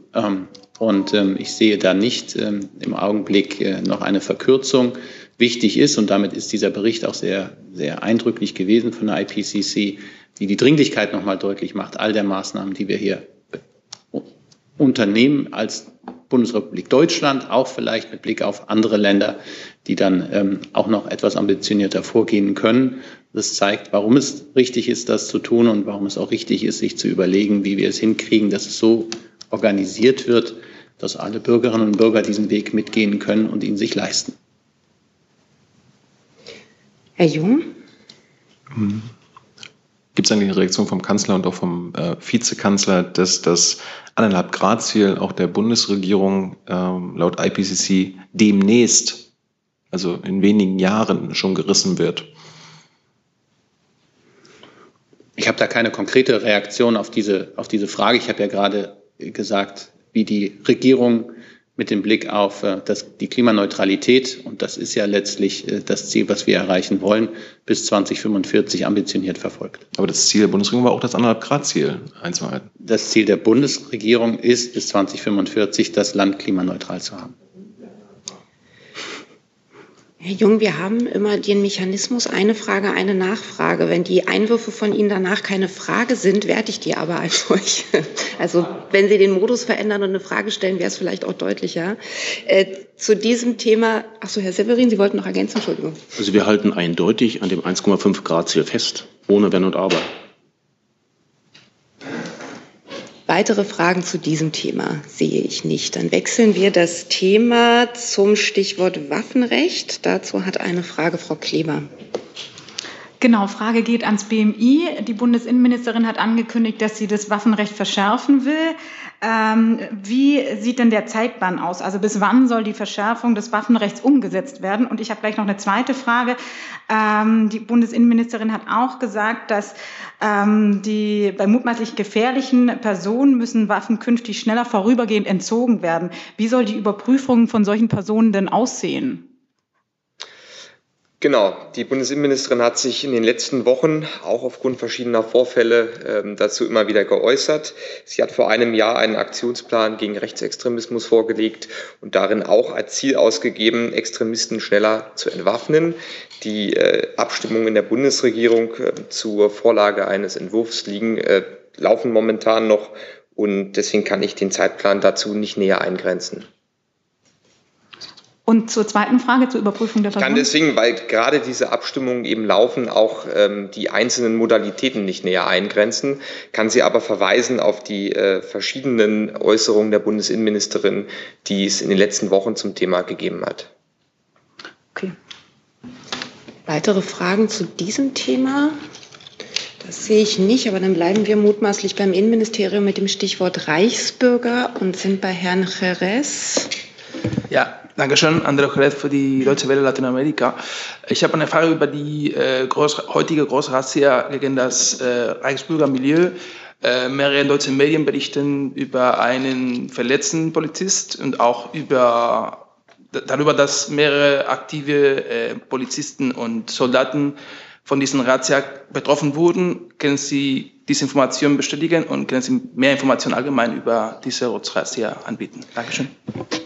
Und ähm, ich sehe da nicht ähm, im Augenblick äh, noch eine Verkürzung. Wichtig ist, und damit ist dieser Bericht auch sehr, sehr eindrücklich gewesen von der IPCC, die die Dringlichkeit nochmal deutlich macht, all der Maßnahmen, die wir hier unternehmen als Bundesrepublik Deutschland, auch vielleicht mit Blick auf andere Länder, die dann ähm, auch noch etwas ambitionierter vorgehen können. Das zeigt, warum es richtig ist, das zu tun und warum es auch richtig ist, sich zu überlegen, wie wir es hinkriegen, dass es so organisiert wird, dass alle Bürgerinnen und Bürger diesen Weg mitgehen können und ihn sich leisten. Herr Jung? Gibt es eigentlich eine Reaktion vom Kanzler und auch vom äh, Vizekanzler, dass das anderthalb Grad Ziel auch der Bundesregierung ähm, laut IPCC demnächst, also in wenigen Jahren schon gerissen wird? Ich habe da keine konkrete Reaktion auf diese, auf diese Frage. Ich habe ja gerade gesagt, wie die Regierung mit dem Blick auf äh, das, die Klimaneutralität, und das ist ja letztlich äh, das Ziel, was wir erreichen wollen, bis 2045 ambitioniert verfolgt. Aber das Ziel der Bundesregierung war auch das anderthalb Grad Ziel einzuhalten. Das Ziel der Bundesregierung ist, bis 2045 das Land klimaneutral zu haben. Herr Jung, wir haben immer den Mechanismus, eine Frage, eine Nachfrage. Wenn die Einwürfe von Ihnen danach keine Frage sind, werte ich die aber als solche. Also wenn Sie den Modus verändern und eine Frage stellen, wäre es vielleicht auch deutlicher. Äh, zu diesem Thema, ach so, Herr Severin, Sie wollten noch ergänzen, Entschuldigung. Also wir halten eindeutig an dem 1,5 Grad Ziel fest, ohne Wenn und Aber. Weitere Fragen zu diesem Thema sehe ich nicht. Dann wechseln wir das Thema zum Stichwort Waffenrecht. Dazu hat eine Frage Frau Kleber. Genau, Frage geht ans BMI. Die Bundesinnenministerin hat angekündigt, dass sie das Waffenrecht verschärfen will. Ähm, wie sieht denn der Zeitplan aus? Also bis wann soll die Verschärfung des Waffenrechts umgesetzt werden? Und ich habe gleich noch eine zweite Frage. Ähm, die Bundesinnenministerin hat auch gesagt, dass ähm, die bei mutmaßlich gefährlichen Personen müssen Waffen künftig schneller vorübergehend entzogen werden. Wie soll die Überprüfung von solchen Personen denn aussehen? Genau, die Bundesinnenministerin hat sich in den letzten Wochen auch aufgrund verschiedener Vorfälle ähm, dazu immer wieder geäußert. Sie hat vor einem Jahr einen Aktionsplan gegen Rechtsextremismus vorgelegt und darin auch als Ziel ausgegeben, Extremisten schneller zu entwaffnen. Die äh, Abstimmungen in der Bundesregierung äh, zur Vorlage eines Entwurfs liegen, äh, laufen momentan noch und deswegen kann ich den Zeitplan dazu nicht näher eingrenzen. Und zur zweiten Frage, zur Überprüfung der Person? Ich kann deswegen, weil gerade diese Abstimmungen eben laufen, auch ähm, die einzelnen Modalitäten nicht näher eingrenzen, kann sie aber verweisen auf die äh, verschiedenen Äußerungen der Bundesinnenministerin, die es in den letzten Wochen zum Thema gegeben hat. Okay. Weitere Fragen zu diesem Thema? Das sehe ich nicht, aber dann bleiben wir mutmaßlich beim Innenministerium mit dem Stichwort Reichsbürger und sind bei Herrn Jerez. Ja, Dankeschön, André Jerez für die Deutsche Welle Lateinamerika. Ich habe eine Frage über die äh, groß, heutige Großrazzia gegen das äh, Reichsbürgermilieu. Äh, mehrere deutsche Medien berichten über einen verletzten Polizist und auch über, darüber, dass mehrere aktive äh, Polizisten und Soldaten von diesen Razzia betroffen wurden. Können Sie diese Informationen bestätigen und können Sie mehr Informationen allgemein über diese Razzia anbieten? Dankeschön.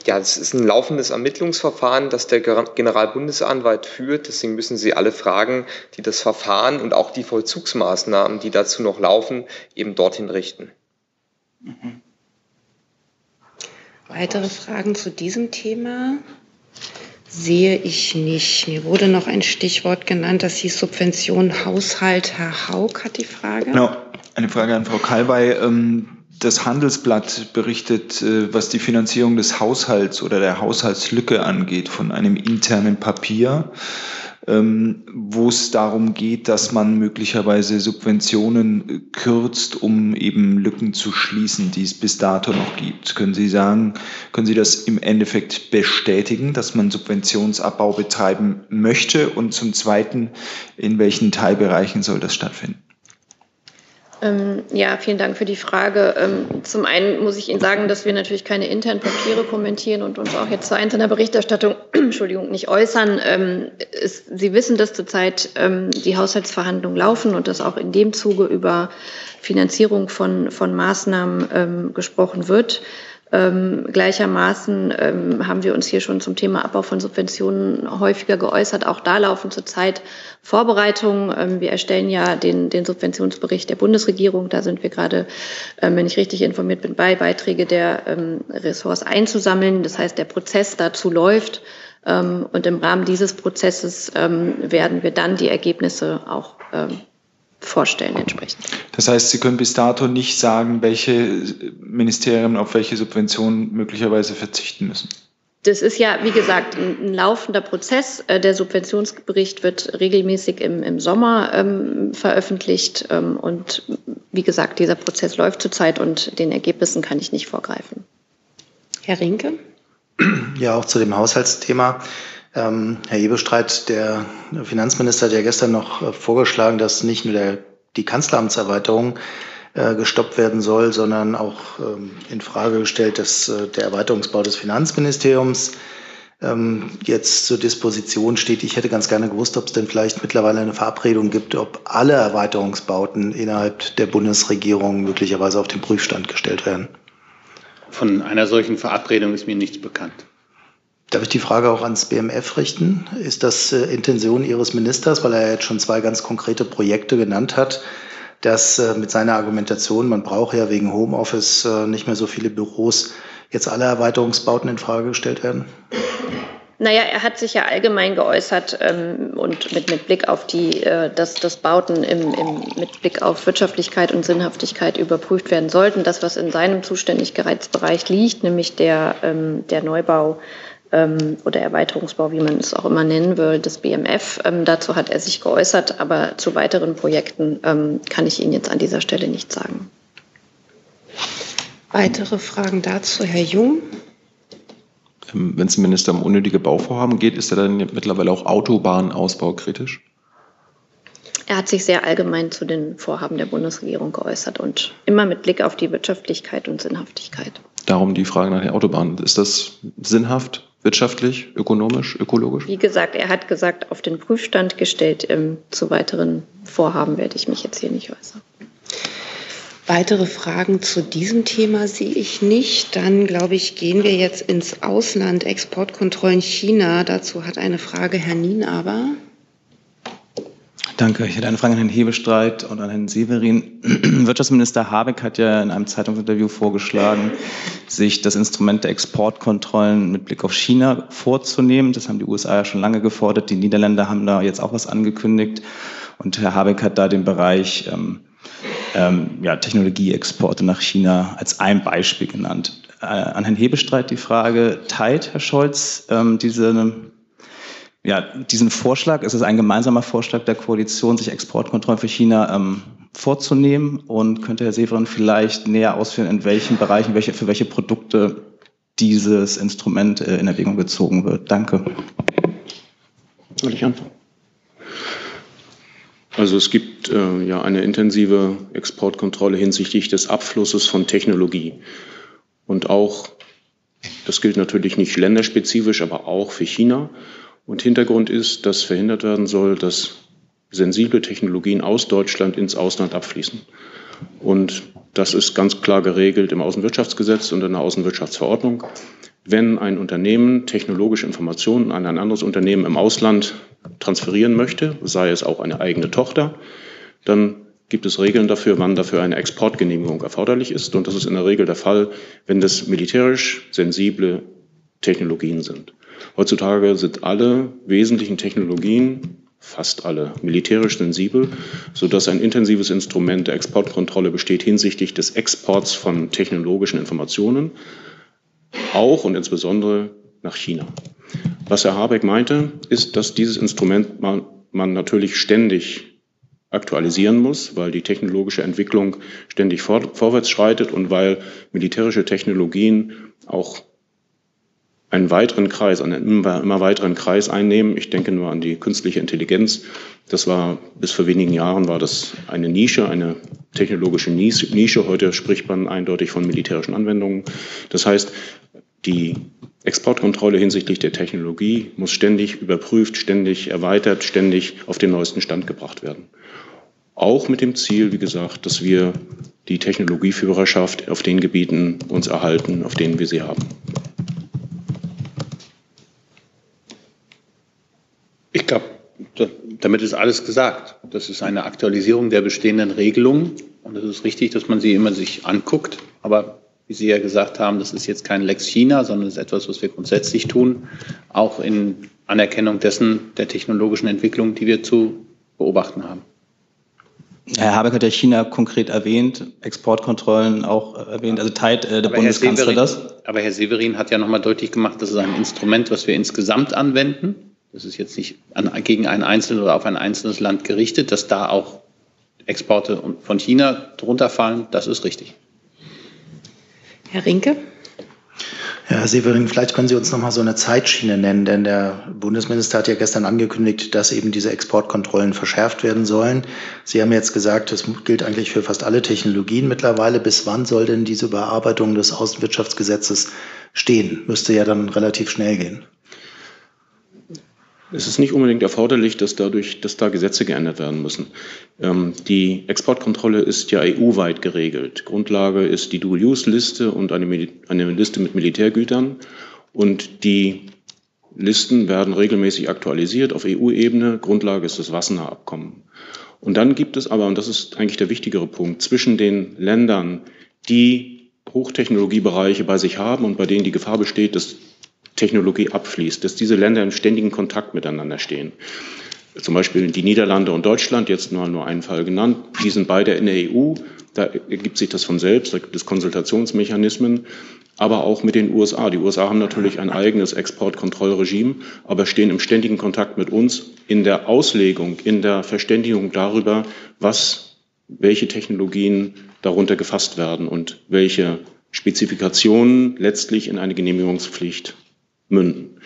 Ja, es ist ein laufendes Ermittlungsverfahren, das der Generalbundesanwalt führt. Deswegen müssen Sie alle Fragen, die das Verfahren und auch die Vollzugsmaßnahmen, die dazu noch laufen, eben dorthin richten. Mhm. Weitere Fragen zu diesem Thema? Sehe ich nicht. Mir wurde noch ein Stichwort genannt, das hieß Subvention Haushalt. Herr Haug hat die Frage. Genau, eine Frage an Frau Kalbay. Ähm, das Handelsblatt berichtet, äh, was die Finanzierung des Haushalts oder der Haushaltslücke angeht, von einem internen Papier ähm, wo es darum geht, dass man möglicherweise Subventionen äh, kürzt, um eben Lücken zu schließen, die es bis dato noch gibt. Können Sie sagen, können Sie das im Endeffekt bestätigen, dass man Subventionsabbau betreiben möchte? Und zum Zweiten, in welchen Teilbereichen soll das stattfinden? Ähm, ja, vielen Dank für die Frage. Ähm, zum einen muss ich Ihnen sagen, dass wir natürlich keine internen Papiere kommentieren und uns auch jetzt zu einzelner Berichterstattung [clears throat] Entschuldigung, nicht äußern. Ähm, es, Sie wissen, dass zurzeit ähm, die Haushaltsverhandlungen laufen und dass auch in dem Zuge über Finanzierung von, von Maßnahmen ähm, gesprochen wird. Ähm, gleichermaßen ähm, haben wir uns hier schon zum Thema Abbau von Subventionen häufiger geäußert. Auch da laufen zurzeit Vorbereitungen. Ähm, wir erstellen ja den, den Subventionsbericht der Bundesregierung. Da sind wir gerade, ähm, wenn ich richtig informiert bin, bei Beiträge der ähm, Ressorts einzusammeln. Das heißt, der Prozess dazu läuft. Ähm, und im Rahmen dieses Prozesses werden wir dann die Ergebnisse auch vorstellen entsprechend. Das heißt, Sie können bis dato nicht sagen, welche Ministerien auf welche Subventionen möglicherweise verzichten müssen. Das ist ja, wie gesagt, ein, laufender Prozess. Äh, der Subventionsbericht wird regelmäßig im, im Sommer ähm, veröffentlicht. Ähm, und wie gesagt, dieser Prozess läuft zurzeit und den Ergebnissen kann ich nicht vorgreifen. Herr Rinke? Ja, auch zu dem Haushaltsthema. Ähm, Herr Ebestreit, der Finanzminister hat ja gestern noch äh, vorgeschlagen, dass nicht nur der, die Kanzleramtserweiterung äh, gestoppt werden soll, sondern auch ähm, in Frage gestellt, dass äh, der Erweiterungsbau des Finanzministeriums ähm, jetzt zur Disposition steht. Ich hätte ganz gerne gewusst, ob es denn vielleicht mittlerweile eine Verabredung gibt, ob alle Erweiterungsbauten innerhalb der Bundesregierung möglicherweise auf den Prüfstand gestellt werden. Von einer solchen Verabredung ist mir nichts bekannt. Darf ich die Frage auch ans BMF richten? Ist das äh, Intention Ihres Ministers, weil er jetzt schon zwei ganz konkrete Projekte genannt hat, dass äh, mit seiner Argumentation, man braucht ja wegen Homeoffice äh, nicht mehr so viele Büros, jetzt alle Erweiterungsbauten in Frage gestellt werden? Naja, er hat sich ja allgemein geäußert ähm, und mit, mit Blick auf die, äh, dass, dass Bauten im, im, mit Blick auf Wirtschaftlichkeit und Sinnhaftigkeit überprüft werden sollten. Das, was in seinem Zuständigkeitsbereich liegt, nämlich der, ähm, der Neubau oder Erweiterungsbau, wie man es auch immer nennen will, des BMF. Ähm, dazu hat er sich geäußert, aber zu weiteren Projekten ähm, kann ich Ihnen jetzt an dieser Stelle nichts sagen. Weitere Fragen dazu, Herr Jung? Ähm, Wenn es dem Minister um unnötige Bauvorhaben geht, ist er dann mittlerweile auch Autobahnausbau kritisch? Er hat sich sehr allgemein zu den Vorhaben der Bundesregierung geäußert und immer mit Blick auf die Wirtschaftlichkeit und Sinnhaftigkeit. Darum die Frage nach der Autobahn. Ist das sinnhaft, wirtschaftlich, ökonomisch, ökologisch? Wie gesagt, er hat gesagt, auf den Prüfstand gestellt. Zu weiteren Vorhaben werde ich mich jetzt hier nicht äußern. Weitere Fragen zu diesem Thema sehe ich nicht. Dann, glaube ich, gehen wir jetzt ins Ausland. Exportkontrollen China. Dazu hat eine Frage Herr Nienaber. Danke. Ich hätte eine Frage an Herrn Hebestreit und an Herrn Severin. [clears throat] Wirtschaftsminister Habeck hat ja in einem Zeitungsinterview vorgeschlagen, sich das Instrument der Exportkontrollen mit Blick auf China vorzunehmen. Das haben die USA ja schon lange gefordert. Die Niederländer haben da jetzt auch was angekündigt. Und Herr Habeck hat da den Bereich ähm, ähm, ja, Technologieexporte nach China als ein Beispiel genannt. Äh, an Herrn Hebestreit die Frage, teilt Herr Scholz ähm, diese ja, diesen Vorschlag, es ist ein gemeinsamer Vorschlag der Koalition, sich Exportkontrollen für China ähm, vorzunehmen. Und könnte Herr Severin vielleicht näher ausführen, in welchen Bereichen, welche, für welche Produkte dieses Instrument äh, in Erwägung gezogen wird? Danke. Soll ich anfangen? Also es gibt äh, ja eine intensive Exportkontrolle hinsichtlich des Abflusses von Technologie. Und auch, das gilt natürlich nicht länderspezifisch, aber auch für China. Und Hintergrund ist, dass verhindert werden soll, dass sensible Technologien aus Deutschland ins Ausland abfließen. Und das ist ganz klar geregelt im Außenwirtschaftsgesetz und in der Außenwirtschaftsverordnung. Wenn ein Unternehmen technologische Informationen an ein anderes Unternehmen im Ausland transferieren möchte, sei es auch eine eigene Tochter, dann gibt es Regeln dafür, wann dafür eine Exportgenehmigung erforderlich ist. Und das ist in der Regel der Fall, wenn das militärisch sensible Technologien sind. Heutzutage sind alle wesentlichen Technologien, fast alle, militärisch sensibel, sodass ein intensives Instrument der Exportkontrolle besteht hinsichtlich des Exports von technologischen Informationen, auch und insbesondere nach China. Was Herr Habeck meinte, ist, dass dieses Instrument man, man natürlich ständig aktualisieren muss, weil die technologische Entwicklung ständig vor, vorwärts schreitet und weil militärische Technologien auch einen weiteren Kreis, einen immer, immer weiteren Kreis einnehmen. Ich denke nur an die künstliche Intelligenz. Das war bis vor wenigen Jahren war das eine Nische, eine technologische Nische. Heute spricht man eindeutig von militärischen Anwendungen. Das heißt, die Exportkontrolle hinsichtlich der Technologie muss ständig überprüft, ständig erweitert, ständig auf den neuesten Stand gebracht werden. Auch mit dem Ziel, wie gesagt, dass wir die Technologieführerschaft auf den Gebieten uns erhalten, auf denen wir sie haben. Ich glaube, damit ist alles gesagt. Das ist eine Aktualisierung der bestehenden Regelungen. Und es ist richtig, dass man sie immer sich anguckt. Aber wie Sie ja gesagt haben, das ist jetzt kein Lex China, sondern es ist etwas, was wir grundsätzlich tun, auch in Anerkennung dessen der technologischen Entwicklung, die wir zu beobachten haben. Herr Habeck hat ja China konkret erwähnt, Exportkontrollen auch erwähnt. Also teilt äh, der aber Bundeskanzler Severin, das? Aber Herr Severin hat ja nochmal deutlich gemacht, das ist ein Instrument, was wir insgesamt anwenden. Das ist jetzt nicht an, gegen ein einzelnes oder auf ein einzelnes Land gerichtet, dass da auch Exporte von China drunter fallen. Das ist richtig. Herr Rinke? Ja, Herr Severin, vielleicht können Sie uns noch mal so eine Zeitschiene nennen, denn der Bundesminister hat ja gestern angekündigt, dass eben diese Exportkontrollen verschärft werden sollen. Sie haben jetzt gesagt, das gilt eigentlich für fast alle Technologien mittlerweile. Bis wann soll denn diese Überarbeitung des Außenwirtschaftsgesetzes stehen? Müsste ja dann relativ schnell gehen. Es ist nicht unbedingt erforderlich, dass dadurch, dass da Gesetze geändert werden müssen. Ähm, die Exportkontrolle ist ja EU-weit geregelt. Grundlage ist die Dual-Use-Liste und eine, eine Liste mit Militärgütern. Und die Listen werden regelmäßig aktualisiert auf EU-Ebene. Grundlage ist das Wassener Abkommen. Und dann gibt es aber, und das ist eigentlich der wichtigere Punkt, zwischen den Ländern, die Hochtechnologiebereiche bei sich haben und bei denen die Gefahr besteht, dass Technologie abfließt, dass diese Länder im ständigen Kontakt miteinander stehen. Zum Beispiel die Niederlande und Deutschland, jetzt nur, nur einen Fall genannt, die sind beide in der EU, da ergibt sich das von selbst, da gibt es Konsultationsmechanismen, aber auch mit den USA. Die USA haben natürlich ein eigenes Exportkontrollregime, aber stehen im ständigen Kontakt mit uns in der Auslegung, in der Verständigung darüber, was, welche Technologien darunter gefasst werden und welche Spezifikationen letztlich in eine Genehmigungspflicht münden.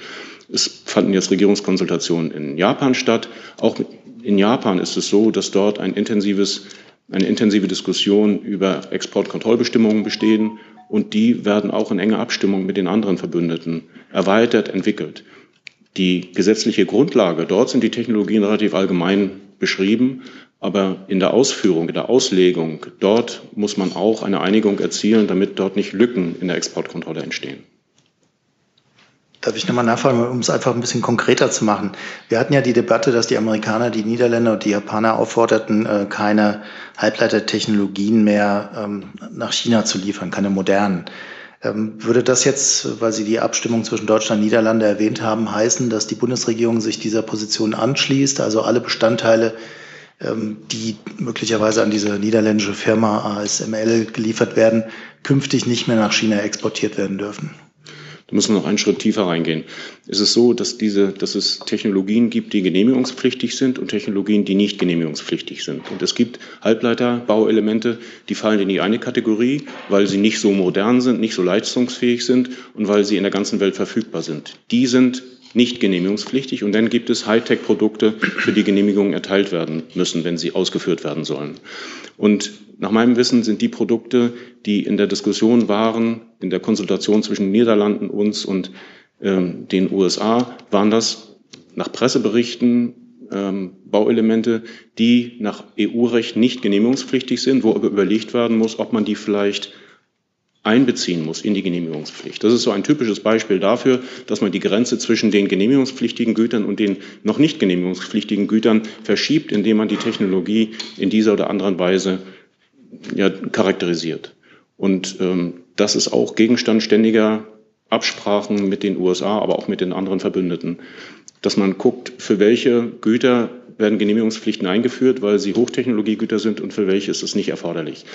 Es fanden jetzt Regierungskonsultationen in Japan statt. Auch in Japan ist es so, dass dort ein intensives, eine intensive Diskussion über Exportkontrollbestimmungen bestehen und die werden auch in enger Abstimmung mit den anderen Verbündeten erweitert entwickelt. Die gesetzliche Grundlage, dort sind die Technologien relativ allgemein beschrieben, aber in der Ausführung, in der Auslegung, dort muss man auch eine Einigung erzielen, damit dort nicht Lücken in der Exportkontrolle entstehen. Darf ich nochmal nachfragen, um es einfach ein bisschen konkreter zu machen? Wir hatten ja die Debatte, dass die Amerikaner, die Niederländer und die Japaner aufforderten, äh, keine Halbleitertechnologien mehr ähm, nach China zu liefern, keine modernen. Ähm, würde das jetzt, weil Sie die Abstimmung zwischen Deutschland und Niederlande erwähnt haben, heißen, dass die Bundesregierung sich dieser Position anschließt, also alle Bestandteile, ähm, die möglicherweise an diese niederländische Firma ASML geliefert werden, künftig nicht mehr nach China exportiert werden dürfen? Da müssen wir noch einen Schritt tiefer reingehen. Es ist so, dass, diese, dass es Technologien gibt, die genehmigungspflichtig sind und Technologien, die nicht genehmigungspflichtig sind. Und es gibt Halbleiterbauelemente, die fallen in die eine Kategorie, weil sie nicht so modern sind, nicht so leistungsfähig sind und weil sie in der ganzen Welt verfügbar sind. Die sind nicht genehmigungspflichtig und dann gibt es Hightech-Produkte, für die Genehmigungen erteilt werden müssen, wenn sie ausgeführt werden sollen. Und nach meinem Wissen sind die Produkte, die in der Diskussion waren, in der Konsultation zwischen Niederlanden, uns und ähm, den USA, waren das nach Presseberichten ähm, Bauelemente, die nach EU-Recht nicht genehmigungspflichtig sind, wo aber überlegt werden muss, ob man die vielleicht einbeziehen muss in die Genehmigungspflicht. Das ist so ein typisches Beispiel dafür, dass man die Grenze zwischen den genehmigungspflichtigen Gütern und den noch nicht genehmigungspflichtigen Gütern verschiebt, indem man die Technologie in dieser oder anderen Weise ja, charakterisiert. Und ähm, das ist auch Gegenstand ständiger Absprachen mit den USA, aber auch mit den anderen Verbündeten, dass man guckt, für welche Güter werden Genehmigungspflichten eingeführt, weil sie Hochtechnologiegüter sind und für welche ist es nicht erforderlich.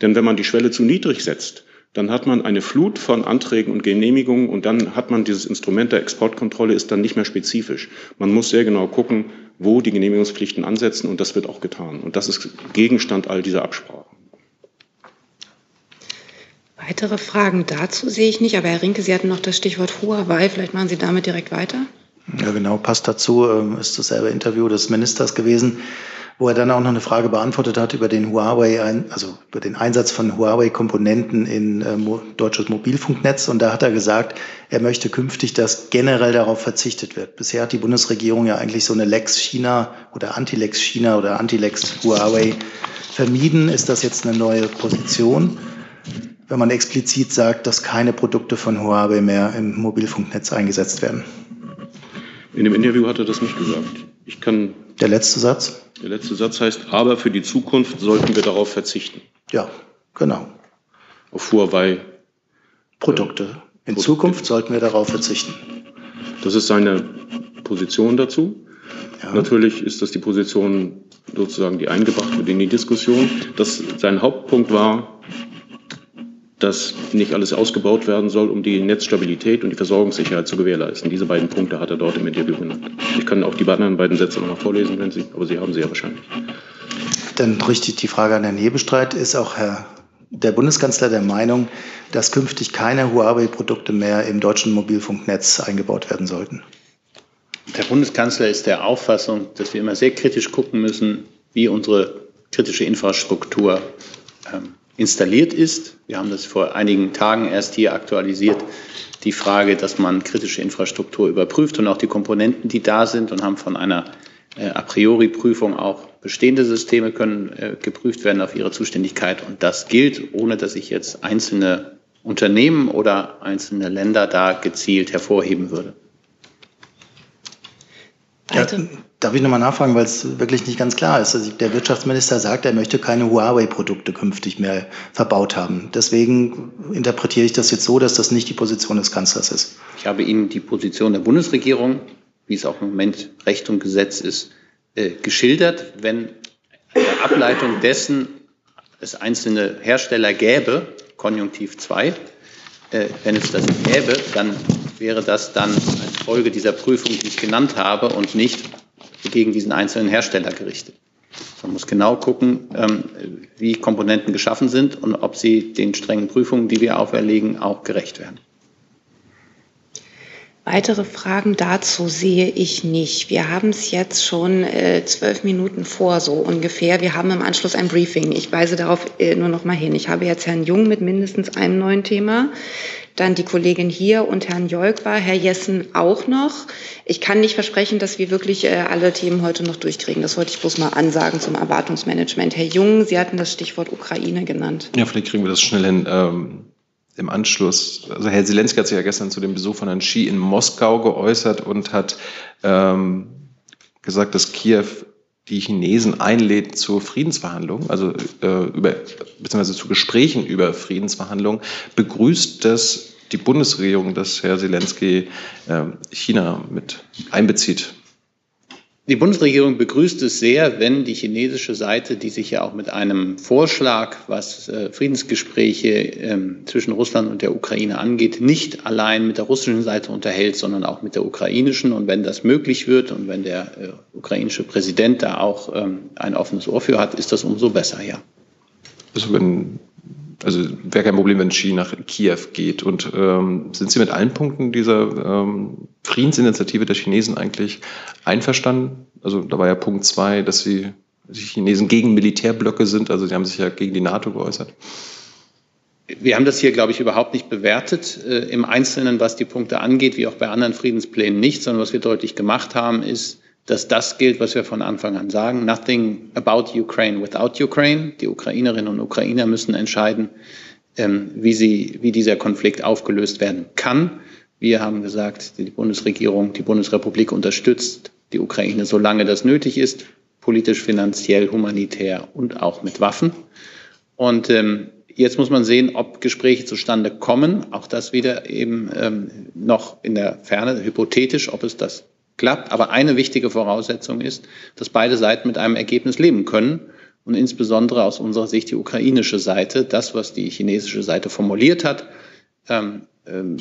Denn wenn man die Schwelle zu niedrig setzt, dann hat man eine Flut von Anträgen und Genehmigungen und dann hat man dieses Instrument der Exportkontrolle ist dann nicht mehr spezifisch. Man muss sehr genau gucken, wo die Genehmigungspflichten ansetzen und das wird auch getan. Und das ist Gegenstand all dieser Absprachen. Weitere Fragen dazu sehe ich nicht, aber Herr Rinke, Sie hatten noch das Stichwort Huawei. Vielleicht machen Sie damit direkt weiter. Ja, genau, passt dazu. Ähm, ist dasselbe Interview des Ministers gewesen wo er dann auch noch eine Frage beantwortet hat über den Huawei, also über den Einsatz von Huawei-Komponenten in äh, deutsches Mobilfunknetz. Und da hat er gesagt, er möchte künftig, dass generell darauf verzichtet wird. Bisher hat die Bundesregierung ja eigentlich so eine Lex China oder Anti-Lex China oder Anti-Lex Huawei vermieden. Ist das jetzt eine neue Position? Wenn man explizit sagt, dass keine Produkte von Huawei mehr im Mobilfunknetz eingesetzt werden. In dem Interview hat er das nicht gesagt. Ich kann. Der letzte Satz? Der letzte Satz heißt, aber für die Zukunft sollten wir darauf verzichten. Ja, genau. Auf Huawei. Produkte. In Produkte. Zukunft sollten wir darauf verzichten. Das ist seine Position dazu. Ja. Natürlich ist das die Position sozusagen, die eingebracht wird in die Diskussion. Das, sein Hauptpunkt war, dass nicht alles ausgebaut werden soll, um die Netzstabilität und die Versorgungssicherheit zu gewährleisten. Diese beiden Punkte hat er dort im Interview genannt. Ich kann auch die anderen beiden Sätze nochmal vorlesen, wenn Sie, aber Sie haben sie ja wahrscheinlich. Dann richtig die Frage an Herrn Hebestreit. Ist auch Herr der Bundeskanzler der Meinung, dass künftig keine Huawei-Produkte mehr im deutschen Mobilfunknetz eingebaut werden sollten? Der Bundeskanzler ist der Auffassung, dass wir immer sehr kritisch gucken müssen, wie unsere kritische Infrastruktur ähm, installiert ist. Wir haben das vor einigen Tagen erst hier aktualisiert, die Frage, dass man kritische Infrastruktur überprüft und auch die Komponenten, die da sind und haben von einer äh, a priori Prüfung auch bestehende Systeme können äh, geprüft werden auf ihre Zuständigkeit. Und das gilt, ohne dass ich jetzt einzelne Unternehmen oder einzelne Länder da gezielt hervorheben würde. Ja, darf ich nochmal nachfragen, weil es wirklich nicht ganz klar ist. Also der Wirtschaftsminister sagt, er möchte keine Huawei-Produkte künftig mehr verbaut haben. Deswegen interpretiere ich das jetzt so, dass das nicht die Position des Kanzlers ist. Ich habe Ihnen die Position der Bundesregierung, wie es auch im Moment Recht und Gesetz ist, äh, geschildert. Wenn eine Ableitung dessen es einzelne Hersteller gäbe, Konjunktiv 2, äh, wenn es das gäbe, dann wäre das dann Folge dieser Prüfung, die ich genannt habe und nicht gegen diesen einzelnen Hersteller gerichtet. Man muss genau gucken, ähm, wie Komponenten geschaffen sind und ob sie den strengen Prüfungen, die wir auferlegen, auch gerecht werden. Weitere Fragen dazu sehe ich nicht. Wir haben es jetzt schon äh, zwölf Minuten vor, so ungefähr. Wir haben im Anschluss ein Briefing. Ich weise darauf äh, nur noch mal hin. Ich habe jetzt Herrn Jung mit mindestens einem neuen Thema, dann die Kollegin hier und Herrn Jolkwa, Herr Jessen auch noch. Ich kann nicht versprechen, dass wir wirklich äh, alle Themen heute noch durchkriegen. Das wollte ich bloß mal ansagen zum Erwartungsmanagement. Herr Jung, Sie hatten das Stichwort Ukraine genannt. Ja, vielleicht kriegen wir das schnell hin. Ähm im Anschluss, also Herr Zelensky hat sich ja gestern zu dem Besuch von Herrn Xi in Moskau geäußert und hat ähm, gesagt, dass Kiew die Chinesen einlädt zur Friedensverhandlung, also äh, über, beziehungsweise zu Gesprächen über Friedensverhandlungen, begrüßt das die Bundesregierung, dass Herr Zelensky äh, China mit einbezieht. Die Bundesregierung begrüßt es sehr, wenn die chinesische Seite, die sich ja auch mit einem Vorschlag, was äh, Friedensgespräche ähm, zwischen Russland und der Ukraine angeht, nicht allein mit der russischen Seite unterhält, sondern auch mit der ukrainischen. Und wenn das möglich wird und wenn der äh, ukrainische Präsident da auch ähm, ein offenes Ohr für hat, ist das umso besser, ja. Also wenn also wäre kein Problem, wenn Xi nach Kiew geht. Und ähm, sind Sie mit allen Punkten dieser ähm, Friedensinitiative der Chinesen eigentlich einverstanden? Also da war ja Punkt zwei, dass sie die Chinesen gegen Militärblöcke sind. Also sie haben sich ja gegen die NATO geäußert. Wir haben das hier, glaube ich, überhaupt nicht bewertet äh, im Einzelnen, was die Punkte angeht, wie auch bei anderen Friedensplänen nicht, sondern was wir deutlich gemacht haben, ist, dass das gilt, was wir von Anfang an sagen. Nothing about Ukraine without Ukraine. Die Ukrainerinnen und Ukrainer müssen entscheiden, ähm, wie, sie, wie dieser Konflikt aufgelöst werden kann. Wir haben gesagt, die Bundesregierung, die Bundesrepublik unterstützt die Ukraine, solange das nötig ist, politisch, finanziell, humanitär und auch mit Waffen. Und ähm, jetzt muss man sehen, ob Gespräche zustande kommen. Auch das wieder eben ähm, noch in der Ferne, hypothetisch, ob es das klappt. Aber eine wichtige Voraussetzung ist, dass beide Seiten mit einem Ergebnis leben können. Und insbesondere aus unserer Sicht die ukrainische Seite, das, was die chinesische Seite formuliert hat, ähm, ähm,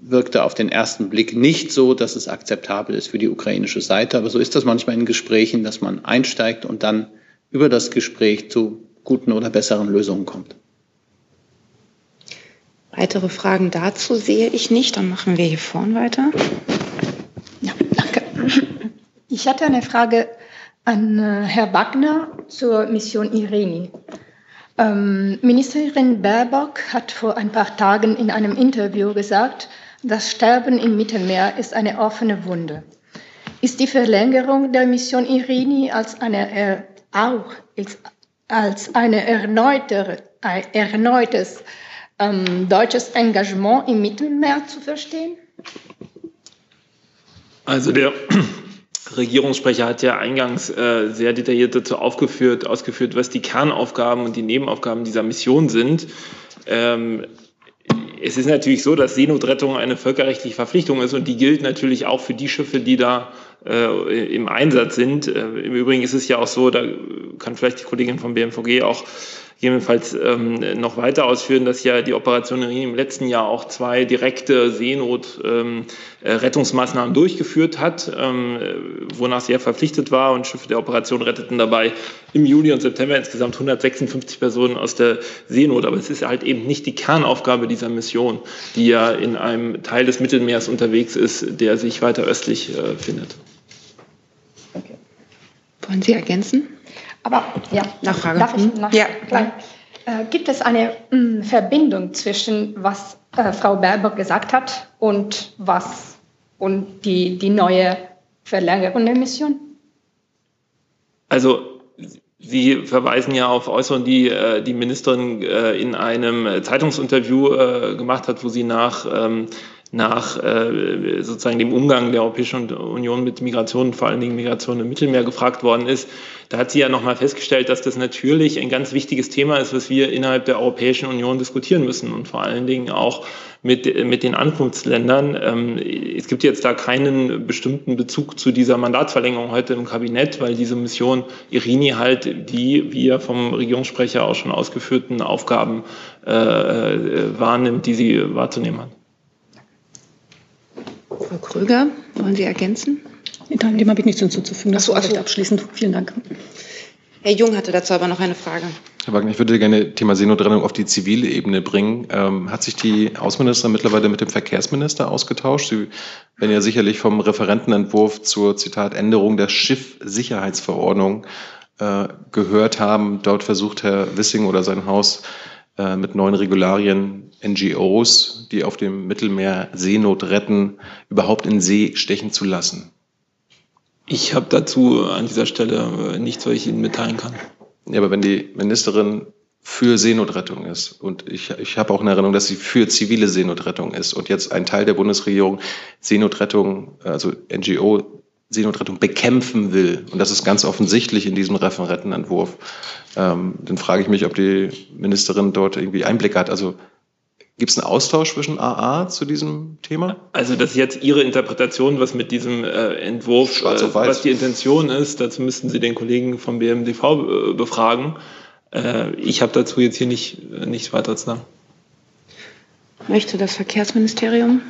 wirkte auf den ersten Blick nicht so, dass es akzeptabel ist für die ukrainische Seite. Aber so ist das manchmal in Gesprächen, dass man einsteigt und dann über das Gespräch zu guten oder besseren Lösungen kommt. Weitere Fragen dazu sehe ich nicht. Dann machen wir hier vorn weiter. Ich hatte eine Frage an äh, Herrn Wagner zur Mission Irini. Ähm, Ministerin Baerbock hat vor ein paar Tagen in einem Interview gesagt, das Sterben im Mittelmeer ist eine offene Wunde. Ist die Verlängerung der Mission Irini als eine, auch als eine erneute, ein erneutes ähm, deutsches Engagement im Mittelmeer zu verstehen? Also der Regierungssprecher hat ja eingangs äh, sehr detailliert dazu aufgeführt, ausgeführt, was die Kernaufgaben und die Nebenaufgaben dieser Mission sind. Ähm, es ist natürlich so, dass Seenotrettung eine völkerrechtliche Verpflichtung ist und die gilt natürlich auch für die Schiffe, die da äh, im Einsatz sind. Äh, Im Übrigen ist es ja auch so, da kann vielleicht die Kollegin vom BMVG auch gegebenenfalls ähm, noch weiter ausführen, dass ja die Operation im letzten Jahr auch zwei direkte Seenot-Rettungsmaßnahmen ähm, äh, durchgeführt hat, ähm, wonach sie ja verpflichtet war und Schiffe der Operation retteten dabei im Juli und September insgesamt 156 Personen aus der Seenot. Aber es ist halt eben nicht die Kernaufgabe dieser Mission, die ja in einem Teil des Mittelmeers unterwegs ist, der sich weiter östlich äh, findet. Okay. Wollen Sie ergänzen? Aber ja, Nachfrage. Darf ich nach, ja. Äh, gibt es eine mh, mm, Verbindung zwischen was äh, Frau Baerbock gesagt hat und was und die, die neue Verlängerung der Mission? Also Sie verweisen ja auf Äußerungen, die äh, die Ministerin äh, in einem Zeitungsinterview äh, gemacht hat, wo sie nach ähm, nach äh, sozusagen dem Umgang der Europäischen Union mit Migration, vor allen Dingen Migration im Mittelmeer gefragt worden ist. Da hat sie ja nochmal festgestellt, dass das natürlich ein ganz wichtiges Thema ist, was wir innerhalb der Europäischen Union diskutieren müssen und vor allen Dingen auch mit, mit den Ankunftsländern. Ähm, es gibt jetzt da keinen bestimmten Bezug zu dieser Mandatsverlängerung heute im Kabinett, weil diese Mission Irini halt die, wie ja vom Regierungssprecher auch schon ausgeführten Aufgaben äh, äh wahrnimmt, die sie wahrzunehmen hat. Frau Kröger, wollen Sie ergänzen? Dem habe ich nichts hinzuzufügen. Das war recht abschließend. Vielen Dank. Herr Jung hatte dazu aber noch eine Frage. Herr Wagner, ich würde gerne Thema Seenotrettung auf die zivile Ebene bringen. Ähm, hat sich die Außenministerin mittlerweile mit dem Verkehrsminister ausgetauscht? Sie werden ja sicherlich vom Referentenentwurf zur, Zitat, Änderung der Schiffssicherheitsverordnung äh, gehört haben. Dort versucht Herr Wissing oder sein Haus äh, mit neuen Regularien NGOs, die auf dem Mittelmeer Seenot retten, überhaupt in See stechen zu lassen? Ich habe dazu an dieser Stelle äh, nichts, was ich Ihnen mitteilen kann. Ja, aber wenn die Ministerin für Seenotrettung ist und ich, ich habe auch eine Erinnerung, dass sie für zivile Seenotrettung ist und jetzt ein Teil der Bundesregierung Seenotrettung, also NGO Seenotrettung bekämpfen will, und das ist ganz offensichtlich in diesem Referentenentwurf, ähm, dann frage ich mich, ob die Ministerin dort irgendwie Einblick hat. Also Gibt es einen Austausch zwischen AA zu diesem Thema? Also das ist jetzt Ihre Interpretation, was mit diesem äh, Entwurf, äh, was die Intention ist. Dazu müssten Sie den Kollegen vom BMDV äh, befragen. Äh, ich habe dazu jetzt hier nicht, äh, nichts weiter zu sagen. Möchte das Verkehrsministerium?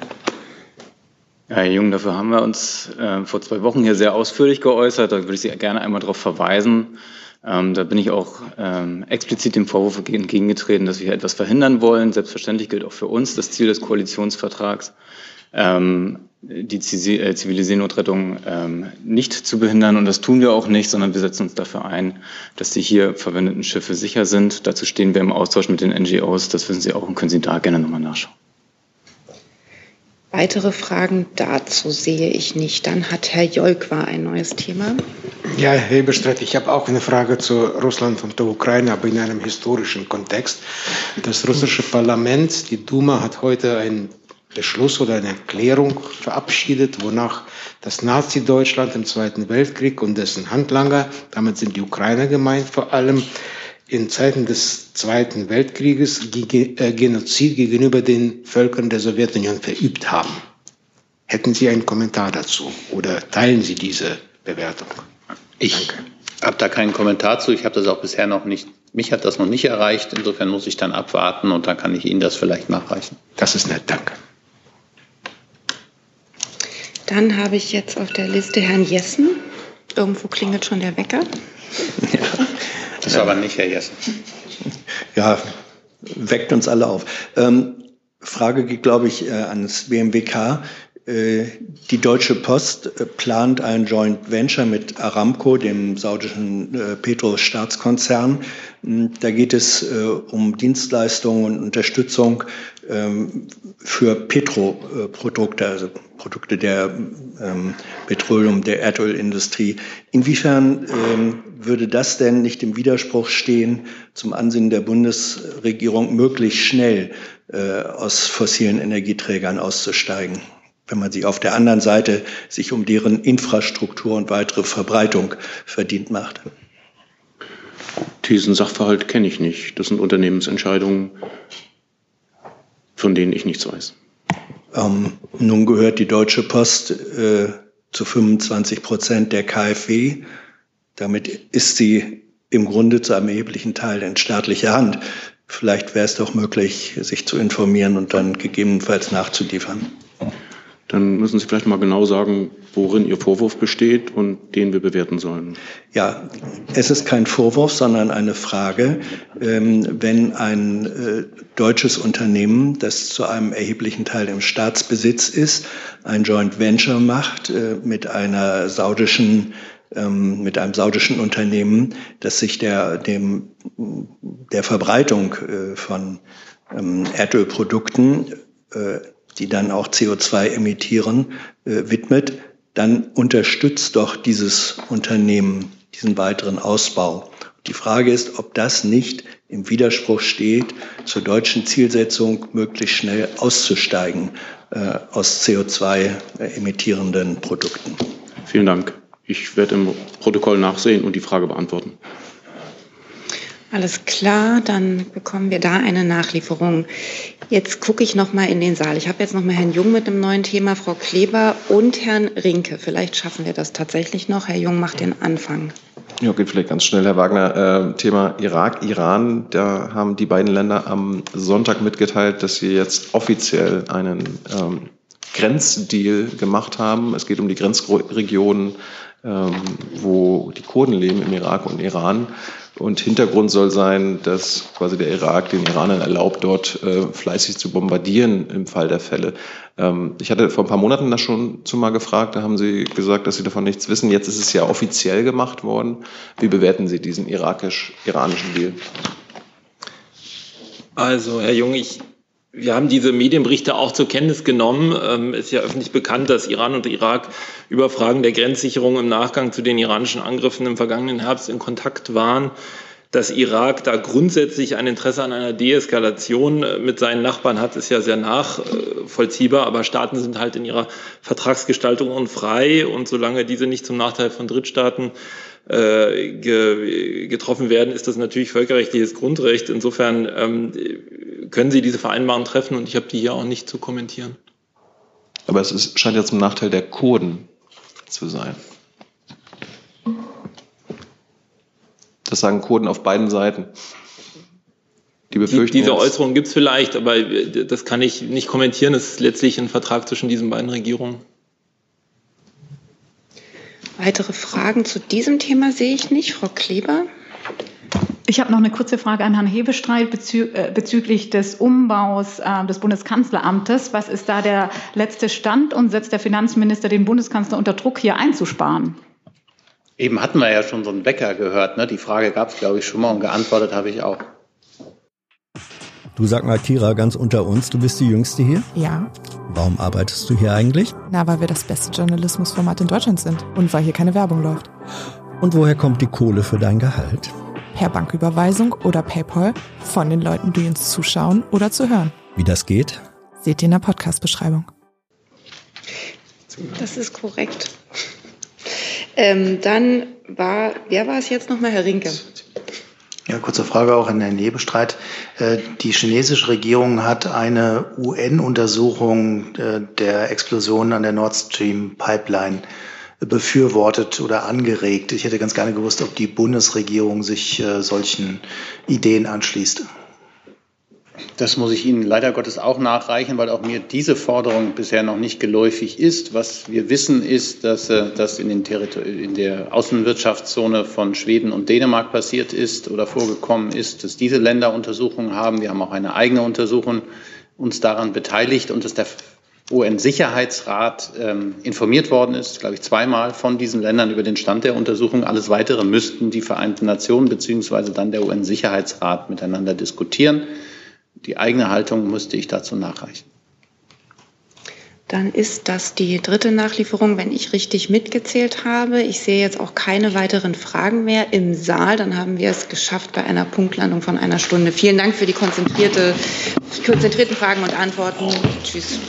Ja, Herr Jung, dafür haben wir uns äh, vor zwei Wochen hier sehr ausführlich geäußert. Da würde ich Sie gerne einmal darauf verweisen. Ähm, da bin ich auch ähm, explizit dem Vorwurf entgegengetreten, dass wir etwas verhindern wollen. Selbstverständlich gilt auch für uns das Ziel des Koalitionsvertrags, ähm, die äh, zivile Seenotrettung ähm, nicht zu behindern. Und das tun wir auch nicht, sondern wir setzen uns dafür ein, dass die hier verwendeten Schiffe sicher sind. Dazu stehen wir im Austausch mit den NGOs. Das wissen Sie auch und können Sie da gerne nochmal nachschauen. Weitere Fragen dazu sehe ich nicht. Dann hat Herr Jolkwa ein neues Thema. Ja, Herr Hebestreit, ich habe auch eine Frage zu Russland und der Ukraine, aber in einem historischen Kontext. Das russische Parlament, die Duma, hat heute einen Beschluss oder eine Erklärung verabschiedet, wonach das Nazi-Deutschland im Zweiten Weltkrieg und dessen Handlanger, damit sind die Ukrainer gemeint vor allem, in Zeiten des Zweiten Weltkrieges äh, Genozid gegenüber den Völkern der Sowjetunion verübt haben. Hätten Sie einen Kommentar dazu oder teilen Sie diese Bewertung? Ich habe da keinen Kommentar zu. Ich habe das auch bisher noch nicht, mich hat das noch nicht erreicht. Insofern muss ich dann abwarten und dann kann ich Ihnen das vielleicht nachreichen. Das ist nett, danke. Dann habe ich jetzt auf der Liste Herrn Jessen. Irgendwo klingelt schon der Wecker. Ja. Das war aber nicht Herr Jessen. [laughs] Ja, weckt uns alle auf. Ähm, Frage geht, glaube ich, äh, ans BMWK. Äh, die Deutsche Post äh, plant ein Joint Venture mit Aramco, dem saudischen äh, Petro-Staatskonzern. Hm, da geht es um Dienstleistungen und Unterstützung ähm, für Petroprodukte, also Produkte der ähm, Petroleum, der Erdölindustrie. Inwiefern ähm, würde das denn nicht im Widerspruch stehen zum Ansinnen der Bundesregierung, möglichst schnell aus fossilen Energieträgern auszusteigen? wenn man sie auf der anderen Seite sich um deren Infrastruktur und weitere Verbreitung verdient macht. Diesen Sachverhalt kenne ich nicht. Das sind Unternehmensentscheidungen, von denen ich nichts weiß. Ähm, nun gehört die Deutsche Post äh, zu 25 Prozent der KfW. Damit ist sie im Grunde zu einem erheblichen Teil in staatlicher Hand. Vielleicht wäre es doch möglich, sich zu informieren und dann gegebenenfalls nachzuliefern dann müssen Sie vielleicht mal genau sagen, worin Ihr Vorwurf besteht und den wir bewerten sollen. Ja, es ist kein Vorwurf, sondern eine Frage. Ähm, wenn ein äh, deutsches Unternehmen, das zu einem erheblichen Teil im Staatsbesitz ist, ein Joint Venture macht äh, mit einer saudischen ähm, mit einem saudischen Unternehmen, das sich der, dem, der Verbreitung äh, von ähm, Erdölprodukten die dann auch CO2 emittieren, äh, widmet, dann unterstützt doch dieses Unternehmen diesen weiteren Ausbau. Die Frage ist, ob das nicht im Widerspruch steht zur deutschen Zielsetzung, möglichst schnell auszusteigen äh, aus CO2 emittierenden Produkten. Vielen Dank. Ich werde im Protokoll nachsehen und die Frage beantworten. Alles klar, dann bekommen wir da eine Nachlieferung. Jetzt gucke ich noch mal in den Saal. Ich habe jetzt noch mal Herrn Jung mit einem neuen Thema, Frau Kleber und Herrn Rinke. Vielleicht schaffen wir das tatsächlich noch. Herr Jung macht den Anfang. Ja, geht vielleicht ganz schnell, Herr Wagner. Äh, Thema Irak, Iran. Da haben die beiden Länder am Sonntag mitgeteilt, dass sie jetzt offiziell einen ähm, Grenzdeal gemacht haben. Es geht um die Grenzregionen, wo die Kurden leben im Irak und Iran. Und Hintergrund soll sein, dass quasi der Irak den Iranern erlaubt, dort äh, fleißig zu bombardieren im Fall der Fälle. Ähm, ich hatte vor ein paar Monaten das schon zu mal gefragt, da haben Sie gesagt, dass Sie davon nichts wissen. Jetzt ist es ja offiziell gemacht worden. Wie bewerten Sie diesen irakisch-iranischen Deal? Also, Herr Jung, ich wir haben diese Medienberichte auch zur Kenntnis genommen. Ähm, ist ja öffentlich bekannt, dass Iran und Irak über Fragen der Grenzsicherung im Nachgang zu den iranischen Angriffen im vergangenen Herbst in Kontakt waren. Dass Irak da grundsätzlich ein Interesse an einer Deeskalation äh, mit seinen Nachbarn hat, ist ja sehr nachvollziehbar. Aber Staaten sind halt in ihrer Vertragsgestaltung unfrei. Und solange diese nicht zum Nachteil von Drittstaaten ge getroffen werden, ist das natürlich völkerrechtliches Grundrecht. Insofern ähm, können Sie diese Vereinbarung treffen und ich habe die hier auch nicht zu kommentieren. Aber es ist, scheint ja zum Nachteil der Kurden zu sein. Das sagen Kurden auf beiden Seiten. Die befürchten die, diese Äußerung gibt es vielleicht, aber das kann ich nicht kommentieren. Es ist letztlich ein Vertrag zwischen diesen beiden Regierungen. Weitere Fragen zu diesem Thema sehe ich nicht. Frau Kleber. Ich habe noch eine kurze Frage an Herrn Hebestreit bezü äh, bezüglich des Umbaus äh, des Bundeskanzleramtes. Was ist da der letzte Stand und setzt der Finanzminister den Bundeskanzler unter Druck, hier einzusparen? Eben hatten wir ja schon so einen Wecker gehört. Ne? Die Frage gab es, glaube ich, schon mal und geantwortet habe ich auch. Du sag mal, Kira, ganz unter uns, du bist die Jüngste hier? Ja. Warum arbeitest du hier eigentlich? Na, weil wir das beste Journalismusformat in Deutschland sind und weil hier keine Werbung läuft. Und woher kommt die Kohle für dein Gehalt? per Banküberweisung oder PayPal von den Leuten, die uns zuschauen oder zu hören. Wie das geht? Seht ihr in der Podcast-Beschreibung. Das ist korrekt. Ähm, dann war, wer war es jetzt nochmal, Herr Rinke? Ja, kurze Frage auch an Herrn Nebestreit. Äh, die chinesische Regierung hat eine UN-Untersuchung äh, der Explosion an der Nord Stream Pipeline befürwortet oder angeregt. Ich hätte ganz gerne gewusst, ob die Bundesregierung sich äh, solchen Ideen anschließt. Das muss ich Ihnen leider Gottes auch nachreichen, weil auch mir diese Forderung bisher noch nicht geläufig ist. Was wir wissen, ist, dass äh, das in, in der Außenwirtschaftszone von Schweden und Dänemark passiert ist oder vorgekommen ist, dass diese Länder Untersuchungen haben. Wir haben auch eine eigene Untersuchung uns daran beteiligt und dass der UN-Sicherheitsrat ähm, informiert worden ist, glaube ich, zweimal von diesen Ländern über den Stand der Untersuchung. Alles Weitere müssten die Vereinten Nationen beziehungsweise dann der UN-Sicherheitsrat miteinander diskutieren. Die eigene Haltung müsste ich dazu nachreichen. Dann ist das die dritte Nachlieferung, wenn ich richtig mitgezählt habe. Ich sehe jetzt auch keine weiteren Fragen mehr im Saal. Dann haben wir es geschafft bei einer Punktlandung von einer Stunde. Vielen Dank für die konzentrierte, konzentrierten Fragen und Antworten. Tschüss.